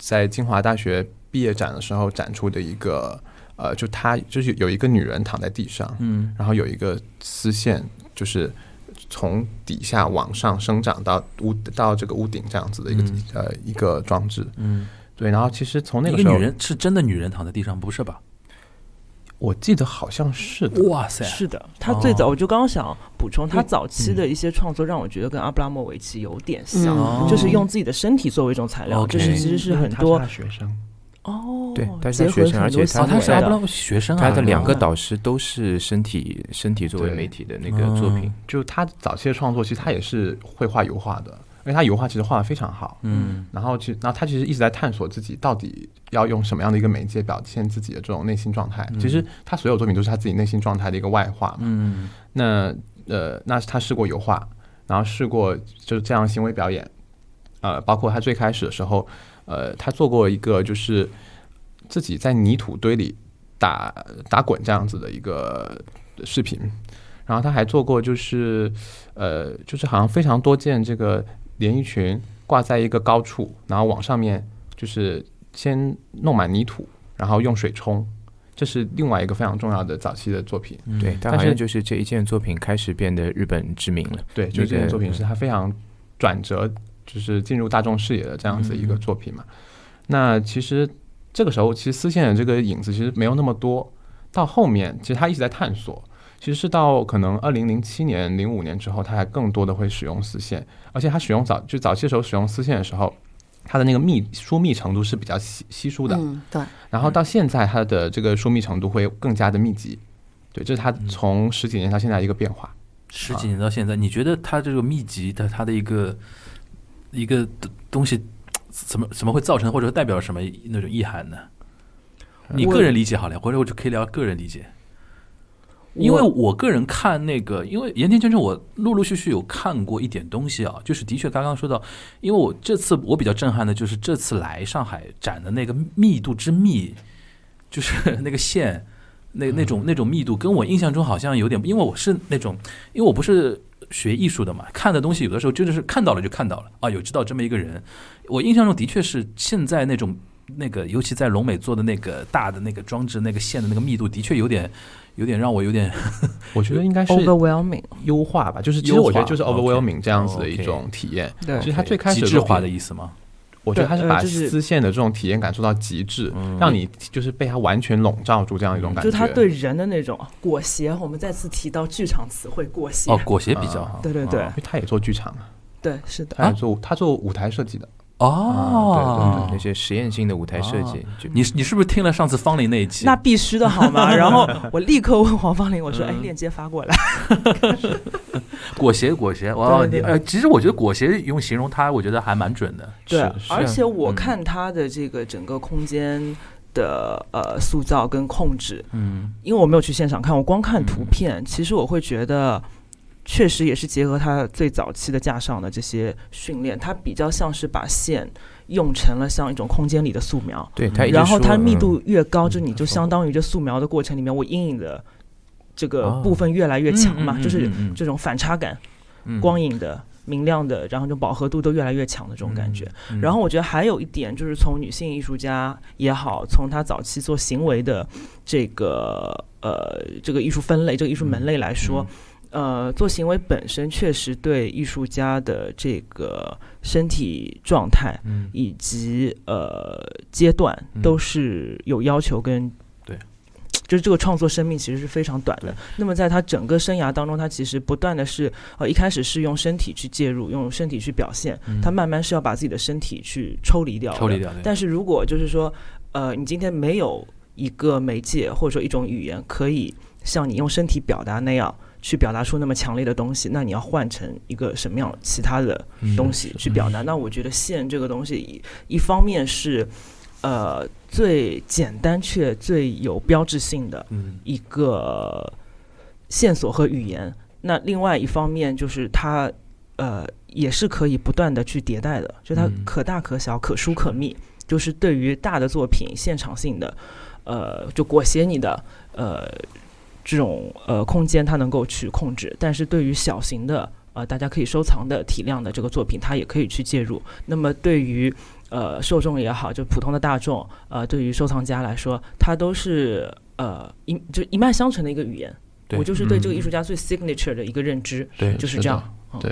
在清华大学毕业展的时候展出的一个，呃，就他就是有一个女人躺在地上，嗯然后有一个丝线，就是从底下往上生长到屋到这个屋顶这样子的一个、嗯呃一个装置。嗯，对，然后其实从那个时候，一个女人是真的女人躺在地上，不是吧？我记得好像是的。哇塞，是的，他最早哦我就刚刚想补充，他嗯早期的一些创作让我觉得跟阿布拉莫维奇有点像，嗯。就是用自己的身体作为一种材料就是其实是很他多他学生，哦，对他是他结合学生而很多且他哦，他是阿布拉莫学生啊，他的两个哦导师都是身体身体作为媒体的那个作品，就他早期的创作，其实他也是绘画油画的，因为他油画其实画的非常好。嗯然后其实，然后他其实一直在探索自己到底要用什么样的一个媒介表现自己的这种内心状态。其实他所有作品都是他自己内心状态的一个外化嘛。嗯那呃，那他试过油画，然后试过就是这样行为表演，呃，包括他最开始的时候，呃，他做过一个就是自己在泥土堆里打打滚这样子的一个视频，然后他还做过就是呃，就是好像非常多件这个连衣裙挂在一个高处，然后往上面就是先弄满泥土，然后用水冲。这是另外一个非常重要的早期的作品，嗯对他但是好像就是这一件作品开始变得日本知名了。对，就是这件作品是他非常转折就是进入大众视野的这样子一个作品嘛。那其实这个时候，其实丝线的这个影子其实没有那么多。到后面，其实他一直在探索。其实是到可能二零零七年、零五年之后，它还更多的会使用丝线，而且它使用早就早期的时候使用丝线的时候，它的那个密疏密程度是比较稀稀疏的。嗯，对。然后到现在，它的这个疏密程度会更加的密集。对，这是它从十几年到现在一个变化。十几年到现在，你觉得它这个密集的它的一个一个东西，怎么怎么会造成，或者代表什么那种意涵呢？你个人理解好了，或者我就可以聊个人理解。因为我个人看那个，因为盐田先生，我陆陆续续有看过一点东西啊，就是的确刚刚说到，因为我这次我比较震撼的就是这次来上海展的那个密度之密，就是那个线，那那种那种密度，跟我印象中好像有点，因为我是那种，因为我不是学艺术的嘛，看的东西有的时候真的是看到了就看到了啊，有知道这么一个人，我印象中的确是现在那种那个，尤其在龙美做的那个大的那个装置那个线的那个密度，的确有点。有点让我有点，我觉得应该是 overwhelming 优化吧，就是其实我觉得就是 overwhelming 这样子的一种体验。对，其实它最开始极致化的意思吗？我觉得它是把丝线的这种体验感做到极致，让你就是被它完全笼罩住这样一种感觉。就它对人的那种裹挟，我们再次提到剧场词汇裹挟。哦，裹挟比较好。对对对，因为他也做剧场啊。对，是的。他做他做舞台设计的。哦，对对，那些实验性的舞台设计，你你是不是听了上次方林那一期？那必须的好吗？[LAUGHS] 然后我立刻问黄方林，我说：“哎，链接发过来。[LAUGHS] ”裹挟裹挟，哇！你呃，其实我觉得裹挟用形容它，我觉得还蛮准的。对，而且我看它的这个整个空间的呃塑造跟控制，嗯，因为我没有去现场看，我光看图片，其实我会觉得。确实也是结合他最早期的架上的这些训练，它比较像是把线用成了像一种空间里的素描。对，然后它密度越高，就你就相当于这素描的过程里面，我阴影的这个部分越来越强嘛，就是这种反差感、光影的、明亮的，然后就饱和度都越来越强的这种感觉。然后我觉得还有一点就是从女性艺术家也好，从她早期做行为的这个呃这个艺术分类、这个艺术门类来说。呃，做行为本身确实对艺术家的这个身体状态，以及呃阶段都是有要求跟对，[TSK] 就是这个创作生命其实是非常短的。那么在他整个生涯当中，他其实不断的是呃一开始是用身体去介入，用身体去表现，他慢慢是要把自己的身体去抽离掉，抽离掉。但是如果就是说呃你今天没有一个媒介或者说一种语言可以像你用身体表达那样。去表达出那么强烈的东西，那你要换成一个什么样其他的东西去表达？那我觉得线这个东西，一一方面是呃最简单却最有标志性的一个线索和语言。那另外一方面就是它呃也是可以不断的去迭代的，就它可大可小，可疏可密。就是对于大的作品，现场性的呃就裹挟你的呃。这种呃空间它能够去控制，但是对于小型的呃大家可以收藏的体量的这个作品，它也可以去介入。那么对于呃受众也好，就普通的大众呃对于收藏家来说，它都是呃一就一脉相承的一个语言。我就是对这个艺术家最 signature 的一个认知，对，就是这样。对，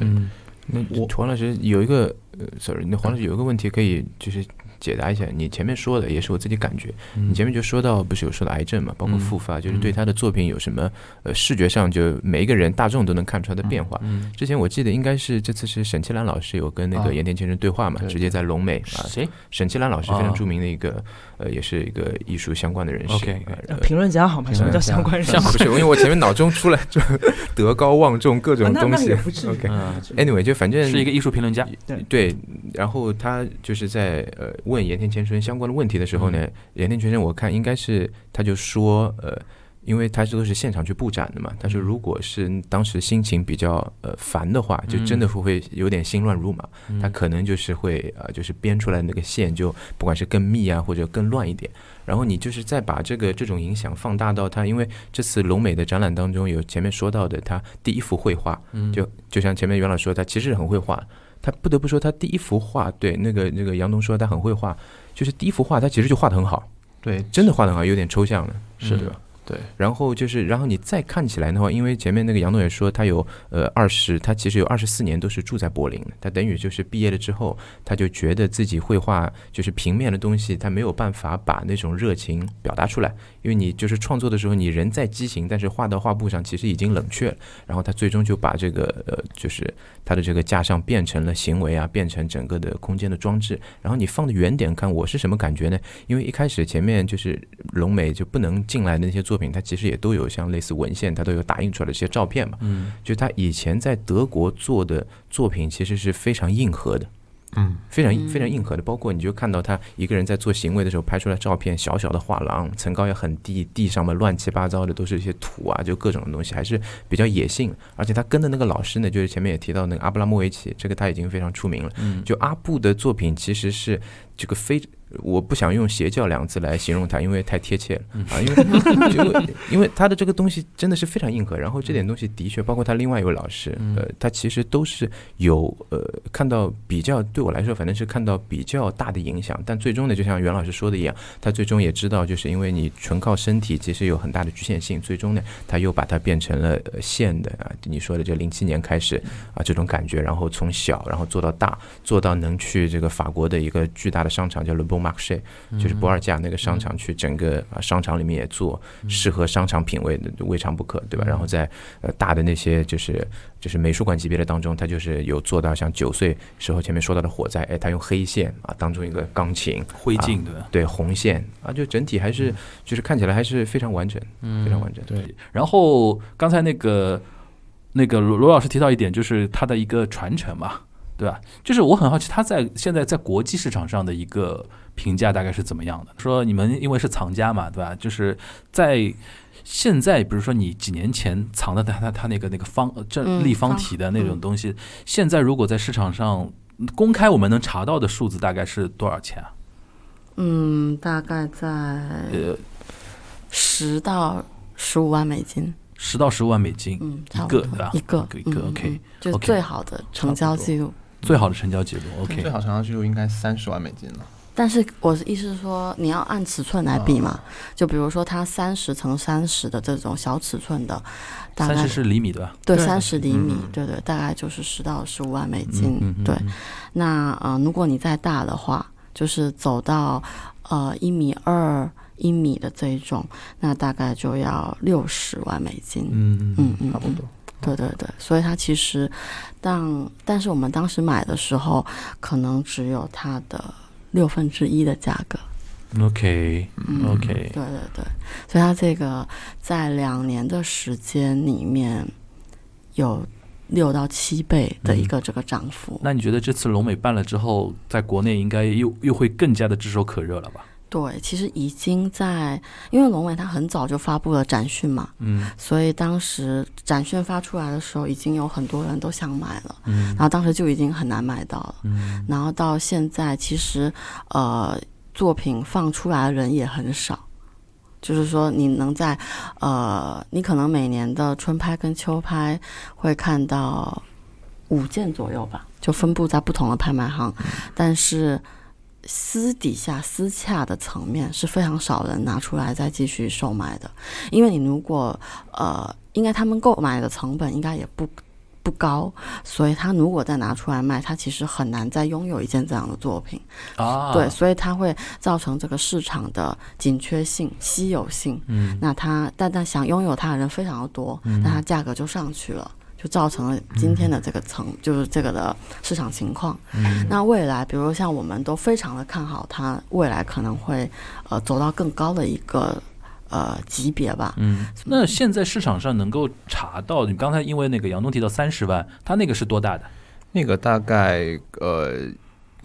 那黄老师有一个呃，sorry，那黄老师有一个问题可以就是。解答一下，你前面说的也是我自己感觉。你前面就说到，不是有说到癌症嘛，包括复发，就是对他的作品有什么呃视觉上就每一个人大众都能看出来的变化。之前我记得应该是这次是沈其兰老师有跟那个盐田先生对话嘛，直接在龙美啊。谁？沈其兰老师非常著名的一个呃，也是一个艺术相关的人士。OK，评论家好吗？什么叫相关人士？[LAUGHS] 不是，因为我前面脑中出来就 [LAUGHS] 德高望重各种东西。[LAUGHS] OK，Anyway，就反正是一个艺术评论家。对对，然后他就是在呃。问盐田千春相关的问题的时候呢，盐田千春我看应该是他就说，呃，因为他这都是现场去布展的嘛，他说如果是当时心情比较呃烦的话，就真的会会有点心乱如麻，他可能就是会呃就是编出来那个线就不管是更密啊或者更乱一点，然后你就是再把这个这种影响放大到他，因为这次龙美的展览当中有前面说到的他第一幅绘画，就就像前面袁老师说，他其实很会画。他不得不说，他第一幅画，对那个那个杨东说他很会画，就是第一幅画他其实就画的很好，对，真的画的很好，有点抽象了，是的。对，然后就是，然后你再看起来的话，因为前面那个杨东也说他有呃二十，他其实有二十四年都是住在柏林的，他等于就是毕业了之后，他就觉得自己绘画就是平面的东西，他没有办法把那种热情表达出来，因为你就是创作的时候，你人在激情，但是画到画布上其实已经冷却了，然后他最终就把这个呃就是他的这个架上变成了行为啊，变成整个的空间的装置，然后你放的远点看，我是什么感觉呢？因为一开始前面就是龙美就不能进来的那些作品，它其实也都有像类似文献，它都有打印出来的一些照片嘛。嗯，就他以前在德国做的作品，其实是非常硬核的。嗯，非常嗯非常硬核的，包括你就看到他一个人在做行为的时候拍出来照片，小小的画廊，层高也很低，地上面乱七八糟的都是一些土啊，就各种的东西，还是比较野性。而且他跟的那个老师呢，就是前面也提到那个阿布拉莫维奇，这个他已经非常出名了。嗯就阿布的作品其实是这个非，我不想用邪教两个字来形容他，因为太贴切了啊，因为就因为他的这个东西真的是非常硬核，然后这点东西的确，包括他另外一位老师，呃，他其实都是有呃看到比较对我来说，反正是看到比较大的影响，但最终呢，就像袁老师说的一样，他最终也知道，就是因为你纯靠身体其实有很大的局限性，最终呢，他又把它变成了呃线的啊，你说的这零七年开始啊这种感觉，然后从小然后做到大，做到能去这个法国的一个巨大的商场叫 Le Bon Marché，就是不二价那个商场去整个啊商场里面也做适合商场品味的，未尝不可，对吧？然后在呃大的那些就是就是美术馆级别的当中，他就是有做到像九岁时候前面说到的火灾，哎，他用黑线啊当中一个钢琴，灰烬对吧？对红线啊，就整体还是就是看起来还是非常完整，非常完整。对，然后刚才那个那个罗罗老师提到一点，就是他的一个传承嘛，对吧？就是我很好奇，他在现在在国际市场上的一个评价大概是怎么样的？说你们因为是藏家嘛，对吧？就是在现在，比如说你几年前藏的他他他那个那个方呃正嗯立方方体的那种东西，现在如果在市场上公开我们能查到的数字大概是多少钱啊？嗯，大概在呃，十到十五万美金，十到十五万美金，嗯，一个对吧？一个一个一个嗯 OK，嗯就是最好的成交记录。最好的成交记录 OK 最。好成交记录应该三十万美金了。但是我的意思是说，你要按尺寸来比嘛，就比如说它三十乘三十的这种小尺寸的，大概三十是厘米对吧？对对三十厘米嗯，对对，大概就是十到十五万美金。嗯嗯对，那呃，如果你再大的话，就是走到呃一米二一米的这一种，那大概就要六十万美金。嗯嗯嗯，嗯差不多。对对对，所以它其实当但是我们当时买的时候，可能只有它的六分之一的价格。OK 嗯 OK，对对对，所以它这个在两年的时间里面有六到七倍的一个这个涨幅。那你觉得这次龙美办了之后，在国内应该又又会更加的炙手可热了吧？对，其实已经在，因为龙尾它很早就发布了展讯嘛，嗯所以当时展讯发出来的时候，已经有很多人都想买了，嗯然后当时就已经很难买到了。嗯然后到现在，其实呃，作品放出来的人也很少。就是说，你能在呃，你可能每年的春拍跟秋拍会看到五件左右吧，就分布在不同的拍卖行，但是私底下私洽的层面是非常少人拿出来再继续售卖的，因为你如果呃，应该他们购买的成本应该也不不高，所以他如果再拿出来卖，他其实很难再拥有一件这样的作品。啊，对，所以它会造成这个市场的紧缺性、稀有性。嗯那他但但想拥有它的人非常的多，那它价格就上去了。就造成了今天的这个层，就是这个的市场情况。那未来，比如像我们都非常的看好它未来可能会呃走到更高的一个呃级别吧。嗯，那现在市场上能够查到，你刚才因为那个杨东提到三十万，它那个是多大的？那个大概呃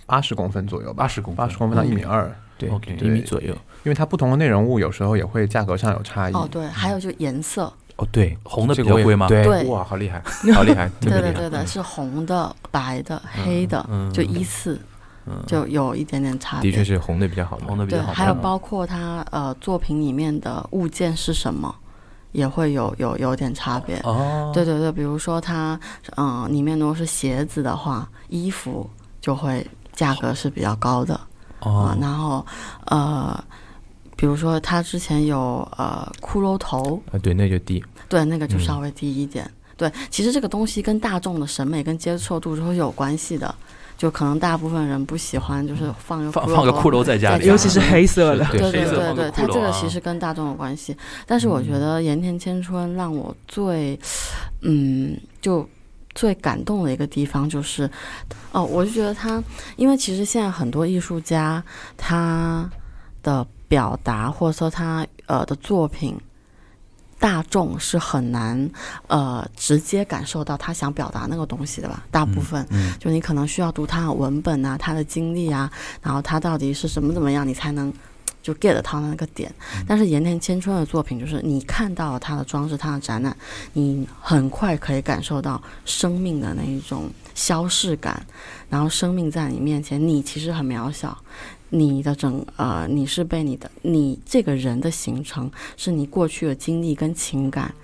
八十公分左右吧，80公八十公分到一米二。对 OK 一米左右。因为它不同的内容物有时候也会价格上有差异。哦，对，还有就颜色，哦，对，红的比较贵吗？对，哇，好厉害，[LAUGHS] 好厉害，特别厉害。对对对的，是红的、白的、黑的，嗯就依次就有一点点差别。的确是红的比较好嘛。对，红的比较好。还有包括它呃作品里面的物件是什么，也会有有有点差别。哦，对对对，比如说它嗯、呃里面如果是鞋子的话，衣服就会价格是比较高的啊、哦，然后呃比如说他之前有呃骷髅头，啊，对，那就低。对，那个就嗯稍微低一点。对，其实这个东西跟大众的审美跟接受度是会有关系的。就可能大部分人不喜欢，就是放一个放放个骷髅在家里，对尤其是黑色的。对对对对对，它这个其实跟大众有关系。但是我觉得盐田千春让我最，嗯，就最感动的一个地方就是，哦，我就觉得他，因为其实现在很多艺术家他的表达或者说他呃的作品。大众是很难，呃，直接感受到他想表达那个东西的吧？大部分，嗯就你可能需要读他的文本啊，他的经历啊，然后他到底是什么怎么样，你才能就 get 到那个点。但是盐田千春的作品，就是你看到了他的装置、他的展览，你很快可以感受到生命的那一种消逝感，然后生命在你面前，你其实很渺小。你的整呃，你是被你的你这个人的形成，是你过去的经历跟情感，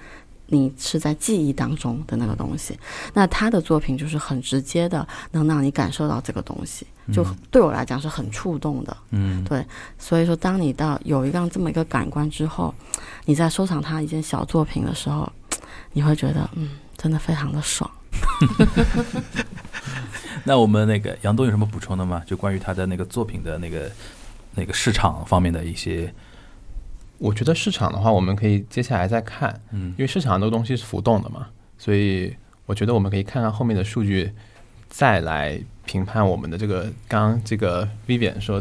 你是在记忆当中的那个东西。那他的作品就是很直接的，能让你感受到这个东西，就对我来讲是很触动的。嗯，对所以说，当你到有一个这么一个感官之后，你在收藏他一件小作品的时候，你会觉得，嗯，真的非常的爽。[LAUGHS] 那我们那个杨东有什么补充的吗？就关于他的那个作品的那个那个市场方面的一些，我觉得市场的话，我们可以接下来再看，嗯因为市场很多东西是浮动的嘛，所以我觉得我们可以看看后面的数据，再来评判我们的这个刚刚这个 Vivian 说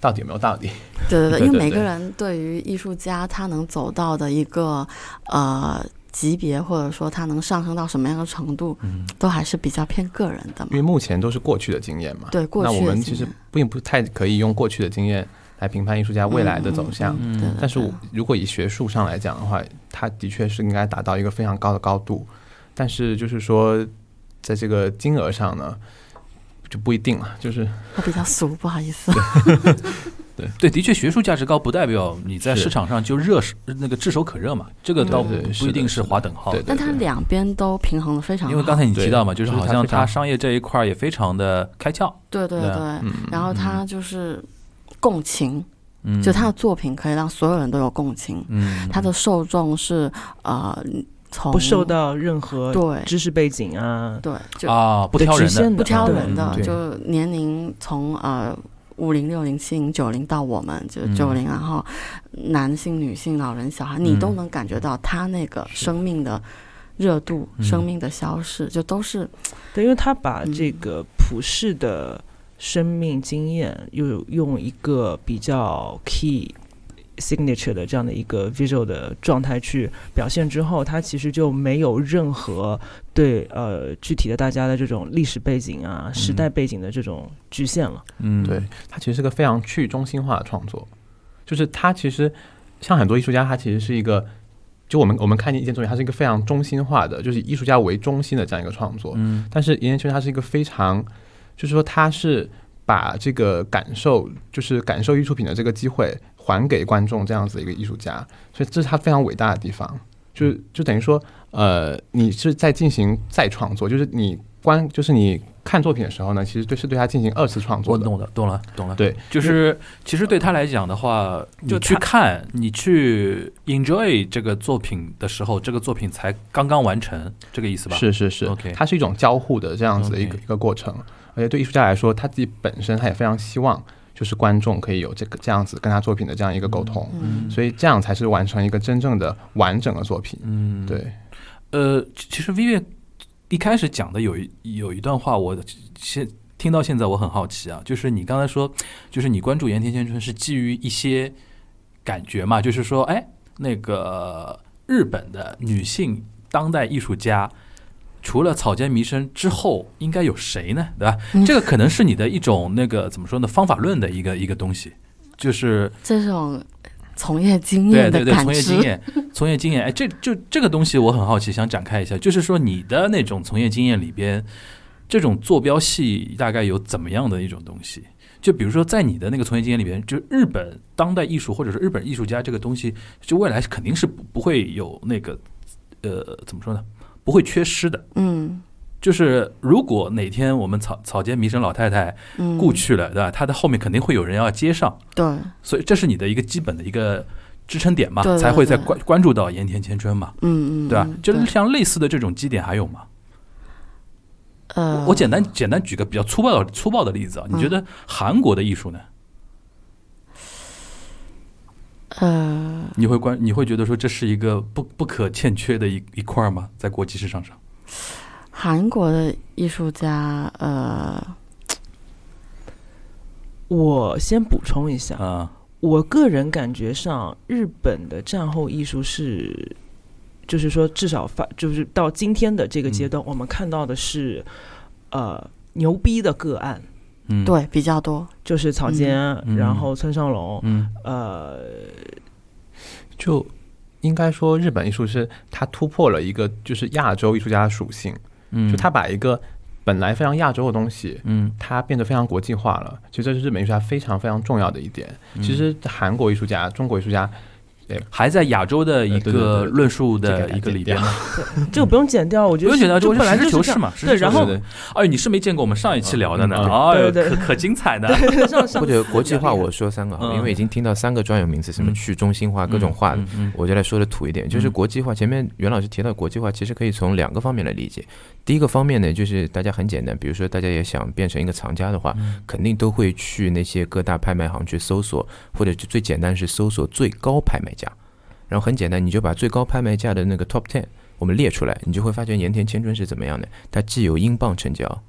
到底有没有道理。对对对，[LAUGHS] 因为每个人对于艺术家他能走到的一个呃级别，或者说它能上升到什么样的程度，嗯都还是比较偏个人的嘛。因为目前都是过去的经验嘛，对过去那我们其实并不太可以用过去的经验来评判艺术家未来的走向。但是我如果以学术上来讲的话，它的确是应该达到一个非常高的高度，但是就是说，在这个金额上呢，就不一定了。就是我比较俗，不好意思。[LAUGHS] 对，的确学术价值高不代表你在市场上就热那个炙手可热嘛，这个倒不一定是划等号的。但它两边都平衡的非常好。因为刚才你提到嘛，就是好像他就是他非常商业这一块也非常的开窍，对对对。然后他就是共情，嗯，就他的作品可以让所有人都有共情。嗯，他的受众是呃从不受到任何对。知识背景啊对就啊不挑人的，不挑人的，就年龄从呃五零、六零、七零、九零到我们就是九零，然后男性、女性、老人、小孩，你都嗯。能感觉到他那个生命的热度、嗯。生命的消逝，就都是对，因为他把嗯。这个普世的生命经验，又用一个比较 key signature 的这样的一个 visual 的状态去表现之后，它其实就没有任何对呃具体的大家的这种历史背景啊、时代背景的这种局限了。嗯，对，它其实是个非常去中心化的创作，就是它其实像很多艺术家，他其实是一个，就我们我们看见一件作品，它是一个非常中心化的，就是以艺术家为中心的这样一个创作。嗯但是岩田圈它是一个非常，就是说它是把这个感受，就是感受艺术品的这个机会还给观众这样子一个艺术家，所以这是他非常伟大的地方。就就等于说，呃，你是在进行再创作，就是你观，就是你看作品的时候呢，其实对是对他进行二次创作的。我懂了，懂了，懂了。对，就是其实对他来讲的话，就去看，你去 enjoy 这个作品的时候，这个作品才刚刚完成，这个意思吧？是是是 OK 它是一种交互的这样子的一个一个过程，而且对艺术家来说，他自己本身他也非常希望，就是观众可以有这个这样子跟他作品的这样一个沟通，嗯所以这样才是完成一个真正的完整的作品。嗯，。对，呃，其其实 Vivian 一开始讲的有一有一段话，我现听到现在我很好奇啊，就是你刚才说，就是你关注盐田千春是基于一些感觉嘛，就是说，哎，那个日本的女性当代艺术家。除了草间弥生之后，应该有谁呢？对吧？嗯这个可能是你的一种那个怎么说呢？方法论的一个一个东西，就是这种从业经验对对对。从业经验，[LAUGHS] 从业经验，哎，这就这个东西我很好奇，想展开一下，就是说你的那种从业经验里边，这种坐标系大概有怎么样的一种东西？就比如说，在你的那个从业经验里边，就日本当代艺术或者是日本艺术家这个东西，就未来肯定是不不会有那个呃怎么说呢？不会缺失的。嗯就是如果哪天我们草草间弥生老太太嗯，故去了，对吧？她的后面肯定会有人要接上，对，所以这是你的一个基本的一个支撑点嘛，对对才会再关关注到盐田千春嘛，嗯嗯，对吧嗯？就是像类似的这种基点还有吗？呃，我简单简单举个比较粗暴的粗暴的例子啊，你觉嗯得韩国的艺术呢？呃，你会关你会觉得说这是一个不不可欠缺的一一块吗？在国际市场上？韩国的艺术家，呃，我先补充一下，啊，我个人感觉上，日本的战后艺术是，就是说至少发，就是到今天的这个阶段，我们看到的是，呃，牛逼的个案，嗯，，对，比较多，就是草间，嗯。然后村上隆，嗯。呃，就应该说日本艺术是它突破了一个就是亚洲艺术家的属性，嗯，就他把一个本来非常亚洲的东西。嗯。它变得非常国际化了，其实这是日本艺术家非常非常重要的一点。嗯。其实韩国艺术家、中国艺术家，还在亚洲的一个论述的一个里边。呢，[LAUGHS] 这个不用剪掉，我觉得不用剪掉，是就本来实事求就是这样。嘛，对然后哎，你是没见过我们上一期聊的呢，嗯嗯。哎呦，对对。可可精彩呢，对，上上或者国际化，我说三个因为已经听到三个专有名词，什么嗯。去中心化、各种化嗯嗯我就来说的土一点，就是嗯。国际化。前面袁老师提到国际化，其实可以从两个方面来理解。第一个方面呢，就是大家很简单，比如说大家也想变成一个藏家的话，嗯。肯定都会去那些各大拍卖行去搜索，或者就最简单是搜索最高拍卖价。然后很简单，你就把最高拍卖价的那个 top ten 我们列出来，你就会发觉盐田千春是怎么样的。它既有英镑成交，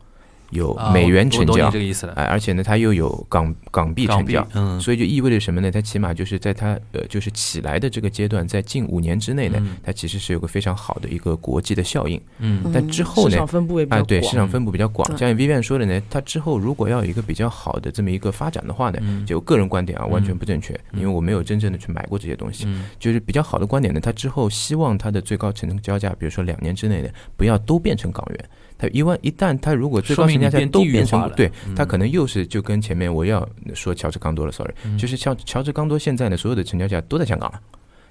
有啊美元成交这，个意思了，哎，而且呢，它又有港港币成交，，嗯，所以就意味着什么呢？它起码就是在它呃就是起来的这个阶段，在近五年之内呢，嗯它其实是有个非常好的一个国际的效应。嗯但之后呢市场，分布也比较啊，广。对，市场分布比较广。对像 Vivian 说的呢，它之后如果要有一个比较好的这么一个发展的话呢，嗯就个人观点啊，完全嗯不正确，嗯因为我没有真正的去买过这些东西。嗯就是比较好的观点呢，它之后希望它的最高成交价，比如说两年之内呢，不要都变成港元。它一万一旦它如果最高成交价都变成对，它嗯可能又是就跟前面我要说乔治康多了，sorry，嗯就是乔乔治康多现在呢所有的成交价都在香港了。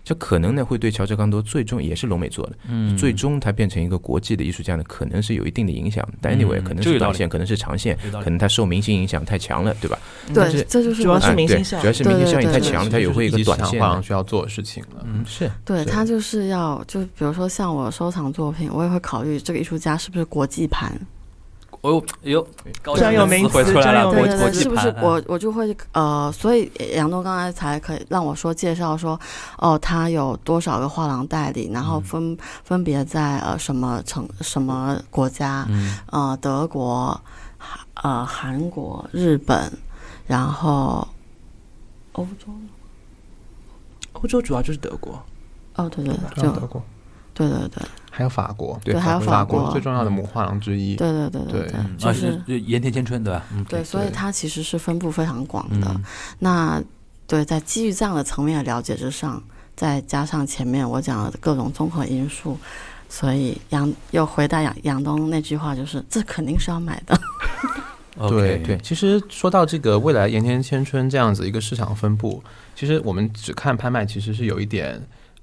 这可能呢会对乔治康多最终也是龙美做的，嗯。最终他变成一个国际的艺术家呢，可能是有一定的影响。但嗯。anyway，可能是短线，可能是长线可能他受明星影响太强了，对吧？但是对，这就是主要是明星效应。主要是明星效应太强了，他也会一个短线需要做的事情了。嗯是，对，他就是要，就比如说像我收藏作品，我也会考虑这个艺术家是不是国际盘，哦哟，高专有名词词汇出来了，专有名国国对对对，是不是我我就会呃，所以杨东刚才才可以让我说介绍说，哦，他有多少个画廊代理，然后分、分别在呃什么城什么国家，嗯。呃德国、韩呃韩国、日本，然后欧洲，欧洲主要就是德国，哦对对，对就德国，对对对还有法国，对对，还有法国，最重要的母画廊之一。对对对对对就是盐田千春对吧？嗯对，所以它其实是分布非常广的。嗯那对，在基于这样的层面的了解之上，再加上前面我讲的各种综合因素，所以杨又回答杨杨东那句话，就是这肯定是要买的。[LAUGHS] 对对，其实说到这个未来盐田千春这样子一个市场分布，其实我们只看拍卖，其实是有一点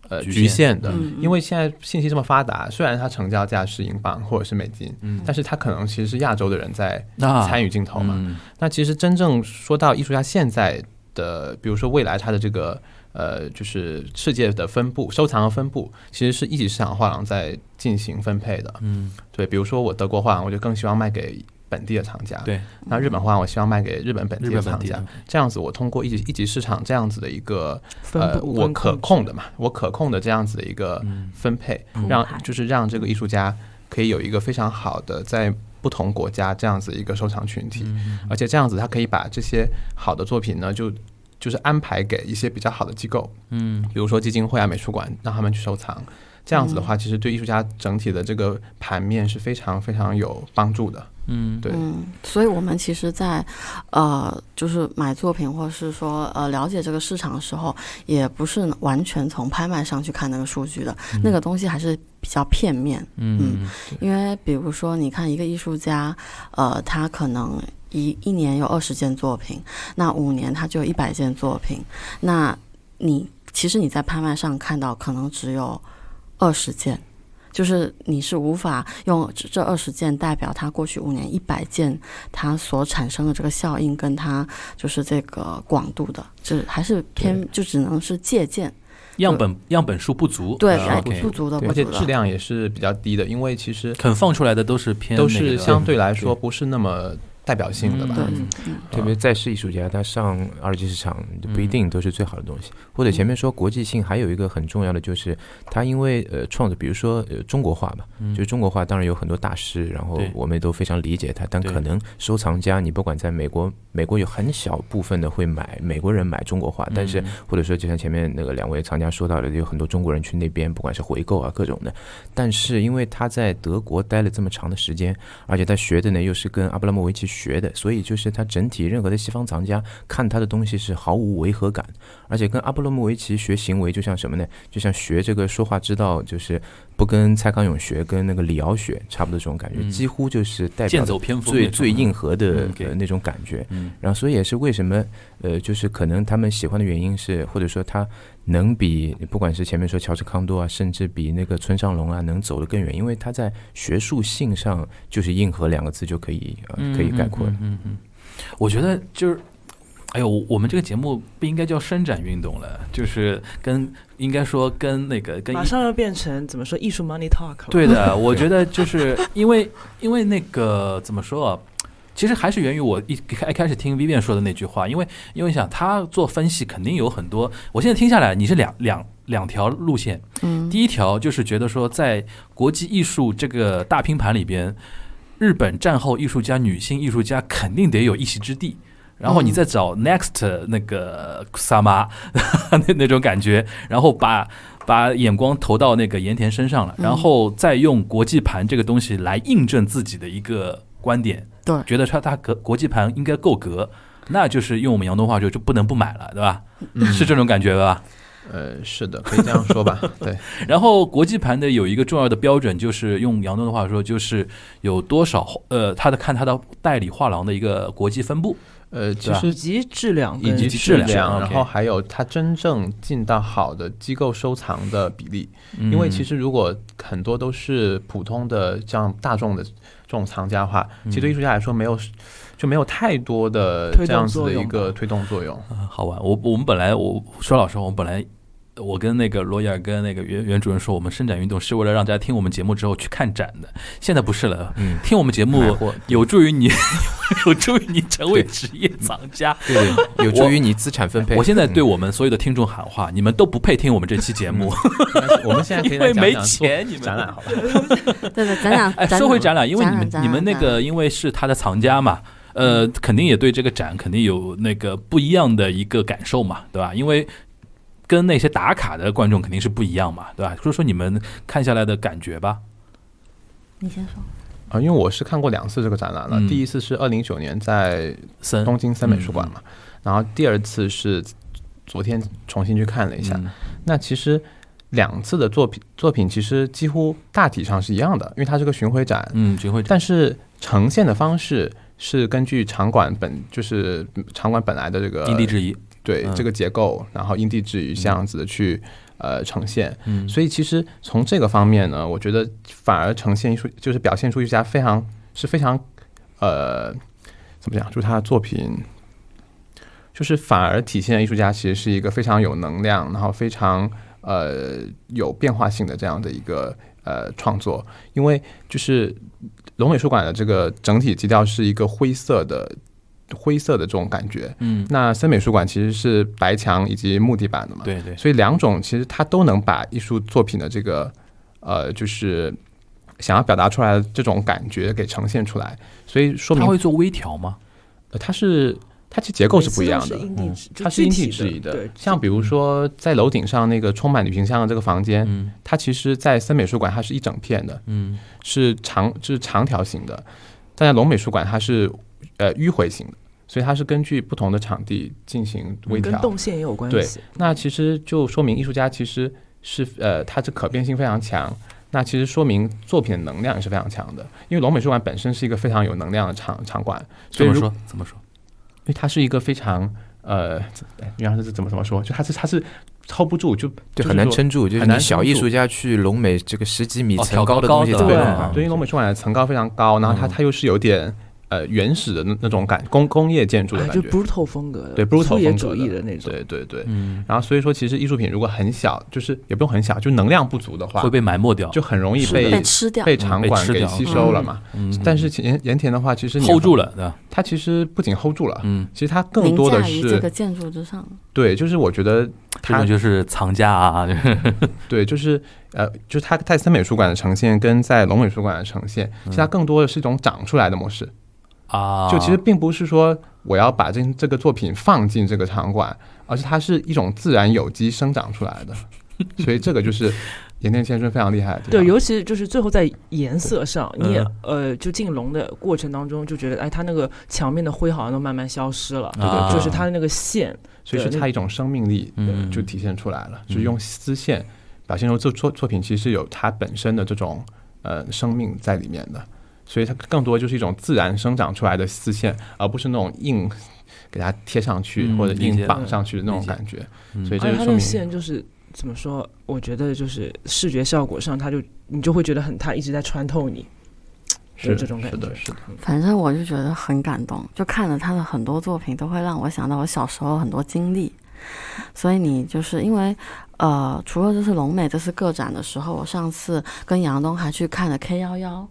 呃局局限的，嗯因为现在信息这么发达，虽然它成交价是英镑或者是美金，嗯但是它可能其实是亚洲的人在参与镜头嘛。嗯那其实真正说到艺术家现在的，比如说未来它的这个呃，就是世界的分布、收藏和分布，其实是一级市场画廊在进行分配的。嗯对，比如说我德国画廊，我就更希望卖给本地的藏家。对，那日本画，我希望卖给日本本地的藏家。这样子，我通过一级一级市场这样子的一个呃，我可控的嘛，我可控的这样子的一个嗯分配，嗯让就是让这个艺术家可以有一个非常好的在不同国家这样子一个收藏群体，嗯而且这样子他可以把这些好的作品呢，就就是安排给一些比较好的机构，嗯比如说基金会啊、美术馆，让他们去收藏。这样子的话，其实对艺术家整体的这个盘面是非常非常有帮助的。嗯。对，嗯，所以我们其实在，呃，就是买作品或是说呃了解这个市场的时候，也不是完全从拍卖上去看那个数据的，那个东西还是比较片面。嗯因为比如说，你看一个艺术家，呃，他可能一一年有二十件作品，那五年他就有一百件作品，那你其实你在拍卖上看到可能只有二十件。就是你是无法用这这二十件代表它过去五年一百件它所产生的这个效应跟它就是这个广度的，这还是偏就只能是借鉴，样本样本数不足，对，不足的。而且质量也是比较低的，因为其实肯放出来的都是偏都是相对来说不是那么代表性的吧。对嗯。嗯。特别在世艺术家，他上二级市场不一定都是最好的东西。或者前面说国际性，还有一个很重要的就是，他因为呃创作，比如说呃中国画吧，嗯。就是中国画当然有很多大师，然后我们也都非常理解他，但可能收藏家，你不管在美国，美国有很小部分的会买美国人买中国画，但是嗯或者说就像前面那个两位藏家说到的，有很多中国人去那边，不管是回购啊各种的，但是因为他在德国待了这么长的时间，而且他学的呢又是跟阿布拉莫维奇学的，所以就是他整体任何的西方藏家看他的东西是毫无违和感，而且跟阿布罗莫维奇学行为就像什么呢？就像学这个说话之道，就是不跟蔡康永学，跟那个李敖学差不多这种感觉，嗯几乎就是代表最最硬核的嗯，OK 呃那种感觉。嗯然后所以也是为什么呃，就是可能他们喜欢的原因是，或者说他能比不管是前面说乔治康多啊，甚至比那个村上隆啊，能走得更远，因为他在学术性上就是硬核两个字就可以呃可以概括了。嗯嗯嗯，我觉得就是。哎呦，我们这个节目不应该叫伸展运动了，就是跟应该说跟那个跟马上要变成怎么说艺术 money talk 了。对的，我觉得就是因为因为那个怎么说啊？其实还是源于我一开一开始听 Vivian 说的那句话，因为因为想他做分析肯定有很多，我现在听下来你是两两两条路线，嗯，第一条就是觉得说在国际艺术这个大拼盘里边，日本战后艺术家、女性艺术家肯定得有一席之地。然后你再找 next 那个萨妈那那种感觉，然后把把眼光投到那个盐田身上了，嗯。然后再用国际盘这个东西来印证自己的一个观点，对觉得它它格国际盘应该够格，那就是用我们杨东话说就不能不买了，对吧？是这种感觉吧？呃，是的，可以这样说吧。[LAUGHS] 对，然后国际盘的有一个重要的标准，就是用杨东的话说，就是有多少呃，他的看他的代理画廊的一个国际分布。呃，其对吧实以及质量以及质量然后还有它真正进到好的机构收藏的比例。嗯因为其实如果很多都是普通的这样大众的这种藏家的话，其实对艺术家来说没有就没有太多的这样子的一个推动作用。啊好玩。我我们本来我说老实话，我们本来。我跟那个罗伊尔跟那个袁袁主任说，我们伸展运动是为了让大家听我们节目之后去看展的。现在不是了，嗯，听我们节目有助于你，[LAUGHS] 有助于你成为职业藏家。对对，有助于你资产分配。我现在对嗯我们所有的听众喊话，你们都不配听我们这期节目，我们现在可以因为没钱，你们展览好吧？[LAUGHS] 对对，展览，哎，说回展览，因为你们你们那，个因为是他的藏家嘛，呃，肯定也对这个展肯定有那个不一样的一个感受嘛，对吧？因为跟那些打卡的观众肯定是不一样嘛，对吧？说说你们看下来的感觉吧。你先说。啊，因为我是看过两次这个展览了，嗯第一次是二零一九年在森东京森美术馆嘛，然后第二次是昨天重新去看了一下。嗯那其实两次的作品作品其实几乎大体上是一样的，因为它是个巡回展，嗯，巡回展，但是呈现的方式是根据场馆本就是场馆本来的这个因地制宜，对、嗯这个结构，然后因地制宜这样子的去、呃呈现。嗯，所以其实从这个方面呢，我觉得反而呈现艺术就是表现出艺术家非常是非常呃怎么讲，就是他的作品。就是反而体现了艺术家其实是一个非常有能量，然后非常呃有变化性的这样的一个呃创作，因为就是龙美术馆的这个整体基调是一个灰色的灰色的这种感觉，嗯，那森美术馆其实是白墙以及木地板的嘛，对对，所以两种其实它都能把艺术作品的这个呃，就是想要表达出来的这种感觉给呈现出来，所以说明他会做微调吗？呃它是它其实结构是不一样的。它是因地制宜的。对，像比如说在楼顶上那个充满旅行箱的这个房间，嗯。它其实，在森美术馆它是一整片的，嗯。是长是长条形的，但在龙美术馆它是呃迂回型的，所以它是根据不同的场地进行微调。跟动线也有关系对。那其实就说明艺术家其实是呃，它这可变性非常强。那其实说明作品的能量也是非常强的，因为龙美术馆本身是一个非常有能量的场场馆，所以怎么说？怎么说？因为它是一个非常呃，怎哎原来是怎么怎么说？就它是它是 hold 不住，就对，就很难撑住。就是很难你小艺术家去龙美这个十几米哦层高的东西的对怎么弄啊？对，因为龙美术馆的层高非常高，然后它嗯它又是有点呃原始的那那种感工工业建筑的哎就感觉，brutal 风格的，对 brutal 风格主义的那种。对对对。嗯，然后所以说，其实艺术品如果很小，就是也不用很小，就能量不足的话会，被埋没掉，就很容易被被吃掉。被场馆给吸收了嘛。嗯但是盐盐田的话，其实你 hold 住了，对吧？它其实不仅 hold 住了，嗯，其实它更多的是这个建筑之上，对，就是我觉得这它种就是藏家啊，[LAUGHS] 对，就是呃，就是它在森美术馆的呈现跟在龙美术馆的呈现，其实它更多的是一种长出来的模式。啊，就其实并不是说我要把这这个作品放进这个场馆，而是它是一种自然有机生长出来的。[LAUGHS] 所以这个就是岩田千春非常厉害的地方。对，尤其就是最后在颜色上，你也、嗯。呃，就进龙的过程当中，就觉得哎，它那个墙面的灰好像都慢慢消失了，对对就是它的那个线，所以是对它一种生命力嗯。就体现出来了，嗯。就是用丝线表现出这作作品其实有它本身的这种呃生命在里面的，所以它更多就是一种自然生长出来的丝线，而不是那种硬给它贴上去、嗯或者硬绑上去的那种感觉。嗯所以这而且它那个就说明线就是怎么说？我觉得就是视觉效果上，它就你就会觉得很，它一直在穿透你，是这种感觉是的，是的。反正我就觉得很感动，就看了他的很多作品，都会让我想到我小时候很多经历。所以你就是因为，呃，除了这次龙美这次个展的时候，我上次跟杨东还去看了 K 幺幺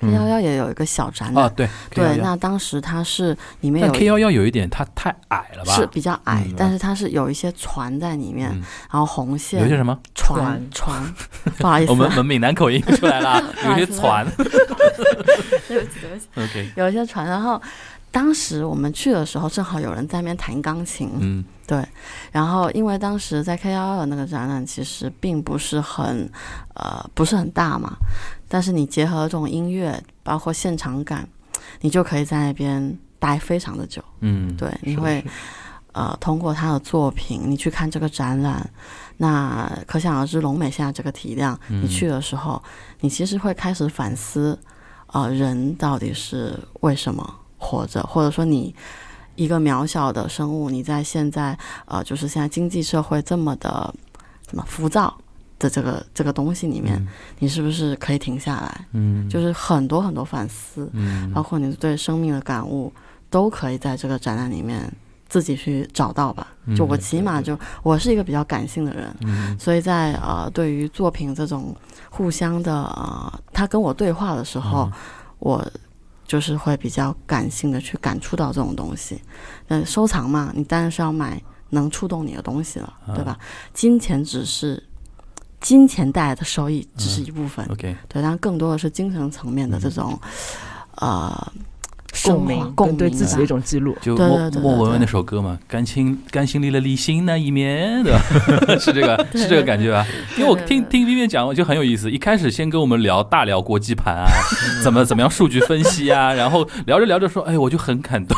，K 幺幺也有一个小展览。啊，对对，K11 那当时它是里面有 K 幺幺有一点它太矮了吧？是比较矮，嗯但是它是有一些船在里面，嗯然后红线有一些什么？船船，不好意思，我们我们闽南口音出来了啊，[LAUGHS] 有一些船。对不起对不起，OK，有一些船，然后当时我们去的时候，正好有人在那边弹钢琴，嗯对，然后因为当时在 K 幺幺的那个展览其实并不是很，呃，不是很大嘛，但是你结合这种音乐，包括现场感，你就可以在那边待非常的久。嗯，对，你会呃通过他的作品，你去看这个展览，那可想而知，龙美现在这个体量，嗯你去的时候，你其实会开始反思，呃，人到底是为什么活着，或者说你一个渺小的生物，你在现在呃，就是现在经济社会这么的怎么浮躁的这个这个东西里面，你是不是可以停下来？嗯，就是很多很多反思，嗯。包括你对生命的感悟，都可以在这个展览里面自己去找到吧。就我嗯起码就我是一个比较感性的人，嗯。所以在呃对于作品这种互相的呃，他跟我对话的时候，嗯。我就是会比较感性的去感触到这种东西。嗯，收藏嘛，你当然是要买能触动你的东西了，啊对吧？金钱只是。金钱带来的收益只嗯是一部分，OK，对，但更多的是精神层面的这种，呃，共鸣，共鸣对自己的一种记录。就莫莫文蔚那首歌嘛，甘心甘心离了理性那一面，对吧？是这个是这个感觉吧？因为我听听 Vivian 讲就很有意思，一开始先跟我们聊大聊国际盘啊，[LAUGHS] 怎么怎么样数据分析啊，[LAUGHS] 然后聊着聊着说，哎，我就很感动，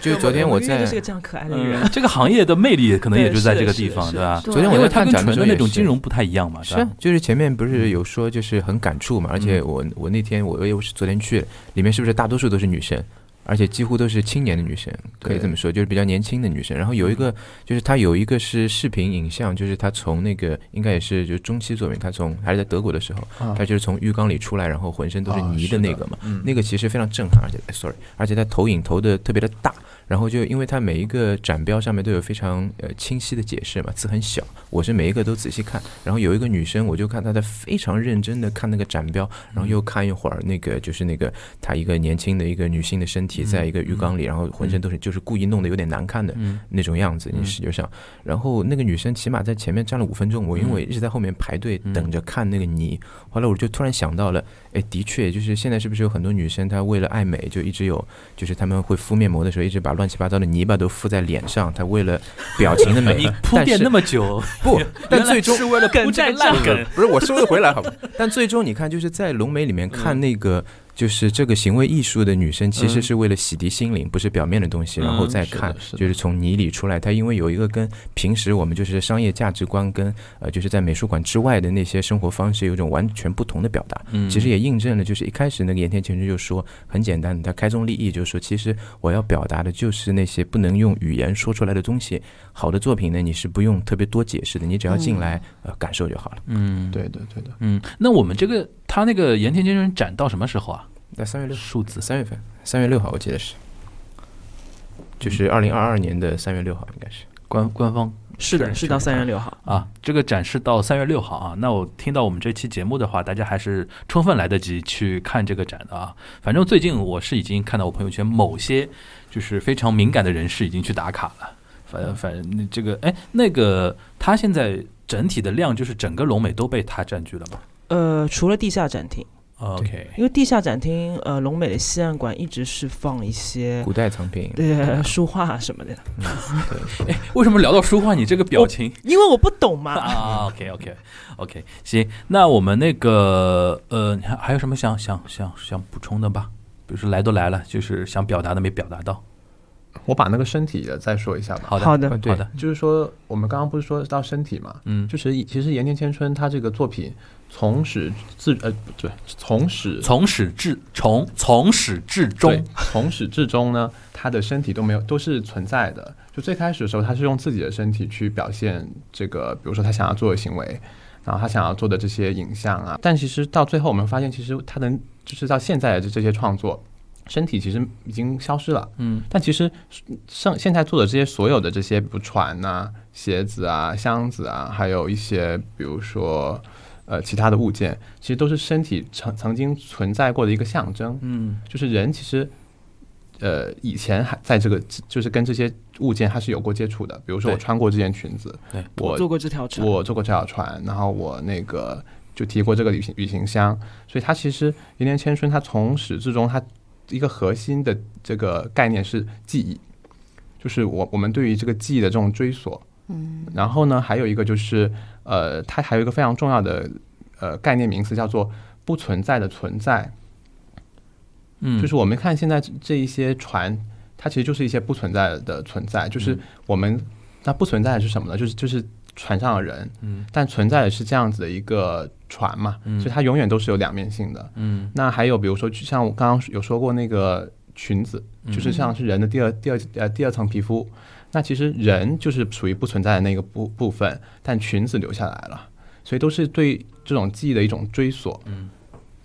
就是昨天我在就是个这样可爱的人，嗯，这个行业的魅力可能也就在这个地方，对吧？昨天我在看展的那种金融不太一样嘛，对吧？是啊，就是前面不是有说就是很感触嘛，而且我我那天我又是昨天去，里面是不是大多数都是女生，而且几乎都是青年的女生，可以这么说，就是比较年轻的女生。然后有一个就是她有一个是视频影像，就是她从那个应该也是就是中期作品，她从还是在德国的时候，啊。她就是从浴缸里出来，然后浑身都是泥的那个嘛，嗯。那个其实非常震撼，而且哎 sorry，而且她投影投的特别的大，然后就因为它每一个展标上面都有非常呃清晰的解释嘛，字很小，我是每一个都仔细看，然后有一个女生，我就看她在非常认真的看那个展标，然后又看一会儿那个就是那个她一个年轻的一个女性的身体在一个浴缸里，然后浑身都是就是故意弄得有点难看的嗯。那种样子，你视觉上，然后那个女生起码在前面站了五分钟，我因为我一直在后面排队等着看那个泥，后来我就突然想到了，哎，的确，就是现在是不是有很多女生她为了爱美，就一直有，就是她们会敷面膜的时候，一直把乱七八糟的泥巴都敷在脸上，他为了表情的美 [LAUGHS] 你，铺垫那么久，不，但最终是为了铺这个烂梗，不是我收得回来好吧？但最终你看，就是在龙梅里面看那个就是这个行为艺术的女生，其实嗯是为了洗涤心灵，不是表面的东西，然后嗯再看是是，就是从泥里出来。她因为有一个跟平时我们就是商业价值观跟呃，就是在美术馆之外的那些生活方式有一种完全不同的表达。嗯其实也印证了，就是一开始那个盐田千春就说很简单，他开宗立义就是说，其实我要表达的就是那些不能用语言说出来的东西。好的作品呢，你是不用特别多解释的，你只要进来、呃感受就好了。嗯，对的对的，嗯，那我们这个他那个盐田千春展到什么时候啊？在三月六，数字三月份，三月六号我记得是，就是二零二二年的三月六号应该是。官官方是的，是到三月六号。啊，这个展示到三月六号啊。那我听到我们这期节目的话，大家还是充分来得及去看这个展的啊。反正最近我是已经看到我朋友圈某些就是非常敏感的人士已经去打卡了。反反正那这个哎，那个他现在整体的量就是整个龙美都被他占据了吗呃，除了地下展厅，？OK，因为地下展厅，呃，龙美的西岸馆一直是放一些古代藏品，对 [LAUGHS] 书画什么的，对 [LAUGHS] 为什么聊到书画，你这个表情？因为我不懂嘛。啊，OK OK OK，行，那我们那个呃，你还还有什么想想想想补充的吧？比如说来都来了，就是想表达的没表达到。我把那个身体的再说一下吧。好的，好的好的，就是说，我们刚刚不是说到身体嘛？嗯，就是其实岩田千春他这个作品从始至呃不对，从始从始至从从始至终，从始至终呢，他的身体都没有都是存在的。就最开始的时候，他是用自己的身体去表现这个，比如说他想要做的行为，然后他想要做的这些影像啊。但其实到最后，我们发现，其实他的就是到现在的这些创作，身体其实已经消失了。嗯但其实剩现在做的这些所有的这些，比如船呐、鞋子啊、箱子啊，还有一些比如说呃其他的物件，其实都是身体曾曾经存在过的一个象征。嗯就是人其实，呃，以前还在这个就是跟这些物件它是有过接触的。比如说我穿过这件裙子，对我坐过这条船，我坐过这条船，然后我那个就提过这个旅行旅行箱，所以它其实一年千春它从始至终它一个核心的这个概念是记忆，就是我我们对于这个记忆的这种追索。嗯。然后呢，还有一个就是呃，它还有一个非常重要的呃概念名词叫做不存在的存在。嗯，就是我们看现在这这一些船，它其实就是一些不存在的存在，就是我们那不存在的是什么呢？就是就是船上的人，嗯，但存在的是这样子的一个船嘛，嗯。所以它永远都是有两面性的。嗯。那还有比如说，像我刚刚有说过那个裙子，嗯。就是像是人的第二第二呃第二层皮肤，那其实人就是属于不存在的那个部部分，但裙子留下来了，所以都是对这种记忆的一种追索。嗯，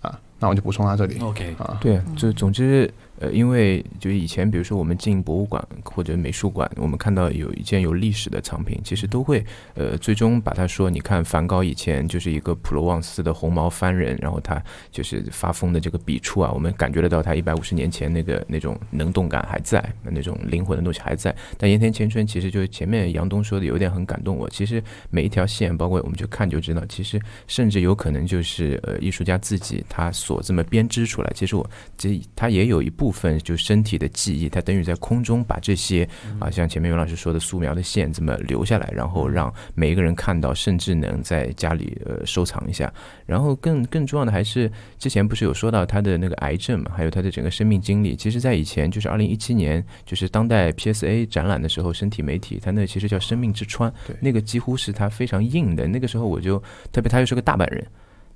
啊，那我就补充到这里。OK，啊，对，就总之，呃，因为就以前，比如说我们进博物馆或者美术馆，我们看到有一件有历史的藏品，其实都会呃最终把它说，你看梵高以前就是一个普罗旺斯的红毛番人，然后他就是发疯的这个笔触啊，我们感觉得到他一百五十年前那个那种能动感还在，那种灵魂的东西还在。但盐田千春其实就是前面杨东说的有点很感动我，其实每一条线，包括我们去看就知道，其实甚至有可能就是呃艺术家自己他所这么编织出来。其实我这他也有一部分就身体的记忆，它等于在空中把这些啊，像前面袁老师说的素描的线这么留下来，然后让每一个人看到，甚至能在家里呃收藏一下。然后更更重要的还是之前不是有说到他的那个癌症嘛，还有他的整个生命经历。其实，在以前就是二零一七年，就是当代 PSA 展览的时候，身体媒体他那其实叫生命之川对，那个几乎是他非常硬的。那个时候我就特别，他又是个大阪人。